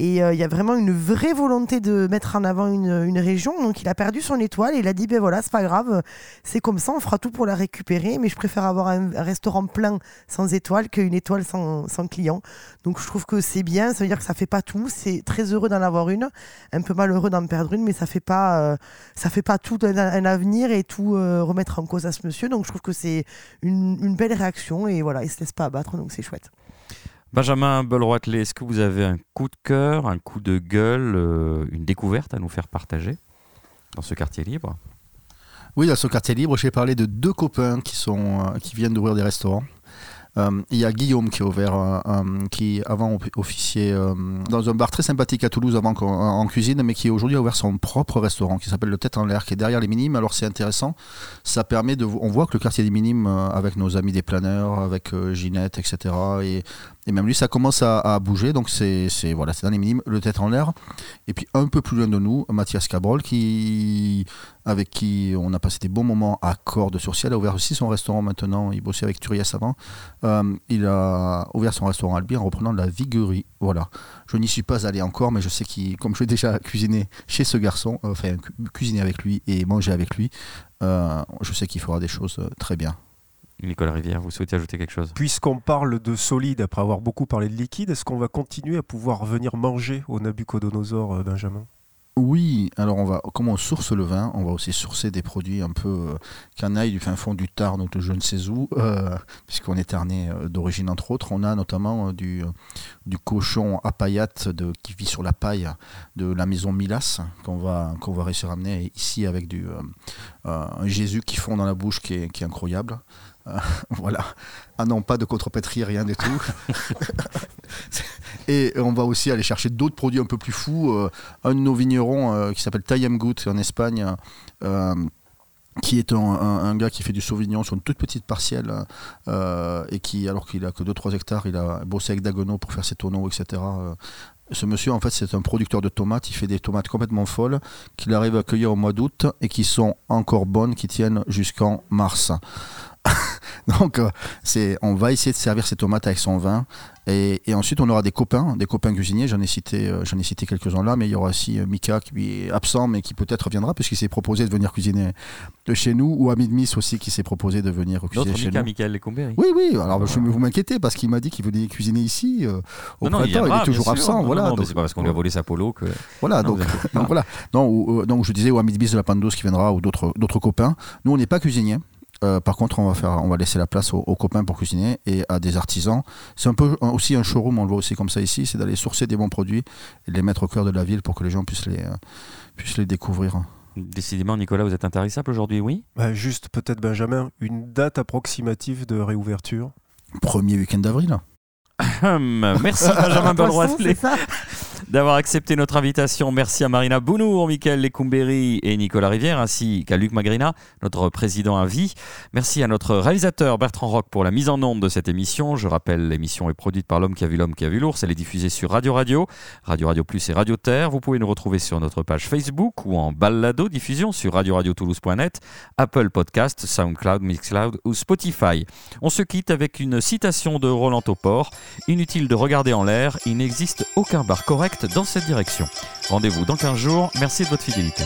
et euh, il y a vraiment une vraie volonté de mettre en avant une, région. Donc il a perdu son étoile et il a dit ben voilà c'est pas grave c'est comme ça on fera tout pour la récupérer. Mais je préfère avoir un, restaurant plein sans étoile qu'une étoile sans, client. Donc je trouve que c'est bien. Ça veut dire que ça fait pas tout. C'est très heureux d'en avoir une. Un peu malheureux d'en perdre une mais ça fait pas ça fait pas tout un, avenir et tout euh, remettre en cause à ce monsieur. Donc je trouve que c'est une, belle réaction et voilà, il se laisse pas abattre, donc c'est chouette. Benjamin Belroitelet, est-ce que vous avez un coup de cœur, un coup de gueule, euh, une découverte à nous faire partager dans ce quartier libre? Oui, dans ce quartier libre, j'ai parlé de deux copains qui, sont, euh, qui viennent d'ouvrir des restaurants. Euh, il y a Guillaume qui a ouvert, qui avant officiait dans un bar très sympathique à Toulouse avant en, cuisine, mais qui aujourd'hui a ouvert son propre restaurant qui s'appelle le Tête en l'air, qui est derrière les Minimes. Alors c'est intéressant, ça permet de, on voit que le quartier des Minimes, avec nos amis des planeurs, avec Ginette, etc. Et, et même lui, ça commence à, bouger. Donc c'est voilà, dans les Minimes, le Tête en l'air. Et puis un peu plus loin de nous, Mathias Cabrol, qui avec qui on a passé des bons moments à Cordes sur a ouvert aussi son restaurant maintenant. Il bossait avec Turias avant Euh, il a ouvert son restaurant Albi en reprenant de la viguerie. Voilà. Je n'y suis pas allé encore, mais je sais qu'il, comme je l'ai déjà cuisiné chez ce garçon, euh, enfin cu- cuisiné avec lui et mangé avec lui, euh, je sais qu'il fera des choses très bien. Nicolas Rivière, vous souhaitez ajouter quelque chose? Puisqu'on parle de solide après avoir beaucoup parlé de liquide, est-ce qu'on va continuer à pouvoir venir manger au Nabucodonosor, euh, Benjamin? Oui, alors on va, comme on source le vin, on va aussi sourcer des produits un peu euh, canailles du fin fond du Tarn ou de je ne sais où, euh, puisqu'on est tarnais euh, d'origine entre autres. On a notamment du, du cochon à paillettes de, qui vit sur la paille de la maison Milas, qu'on va, qu'on va réussir à amener ici avec du, un Jésus qui fond dans la bouche qui est, qui est incroyable. Euh, voilà. Ah non, pas de contrepétrie, rien du tout. Et on va aussi aller chercher d'autres produits un peu plus fous. Euh, un de nos vignerons euh, qui s'appelle Tayem Gut en Espagne, qui est un, gars qui fait du sauvignon sur une toute petite parcelle euh, et qui, alors qu'il a que 2-3 hectares, il a bossé avec Dagono pour faire ses tonneaux, etc. Ce monsieur, en fait, c'est un producteur de tomates. Il fait des tomates complètement folles qu'il arrive à cueillir au mois d'août et qui sont encore bonnes, qui tiennent jusqu'en mars. Donc, euh, c'est, on va essayer de servir ces tomates avec son vin. Et, et ensuite, on aura des copains, des copains cuisiniers. J'en ai cité, euh, j'en ai cité quelques-uns là, mais il y aura aussi euh, Mika qui est absent, mais qui peut-être reviendra, puisqu'il s'est proposé de venir cuisiner de chez nous, ou Hamid Miss aussi, qui s'est proposé de venir cuisiner chez Mika, nous. Michael Lecomberi. Oui, oui, alors je, vous m'inquiétez parce qu'il m'a dit qu'il venait cuisiner ici euh, au Non, non, printemps, il, est toujours absent. Non, voilà, donc- c'est pas parce qu'on lui a volé sa polo que. voilà, donc, voilà. Non, euh, donc je disais, ou Hamid Bis de la Pandos qui viendra, ou d'autres d'autres copains. Nous, on n'est pas cuisiniers. Euh, par contre, on va, faire, on va laisser la place aux, aux copains pour cuisiner et à des artisans. C'est un peu un- aussi un showroom, on le voit aussi comme ça ici, c'est d'aller sourcer des bons produits et les mettre au cœur de la ville pour que les gens puissent les, euh, puissent les découvrir. Décidément, Nicolas, vous êtes intarissable aujourd'hui, oui? Bah, Juste peut-être, Benjamin, une date approximative de réouverture? Premier week-end d'avril. Merci Benjamin d'avoir accepté notre invitation. Merci à Marina Bounour, Michael Lecumberi et Nicolas Rivière, ainsi qu'à Luc Magrina, notre président à vie. Merci à notre réalisateur Bertrand Roch pour la mise en onde de cette émission. Je rappelle, l'émission est produite par l'homme qui a vu l'homme qui a vu l'ours. Elle est diffusée sur Radio Radio, Radio Radio Plus et Radio Terre. Vous pouvez nous retrouver sur notre page Facebook ou en balado diffusion sur radioradiotoulouse.net, Apple Podcast, SoundCloud, Mixcloud ou Spotify. On se quitte avec une citation de Roland Topor. Inutile de regarder en l'air, il n'existe aucun bar correct dans cette direction. Rendez-vous dans 15 jours. Merci de votre fidélité.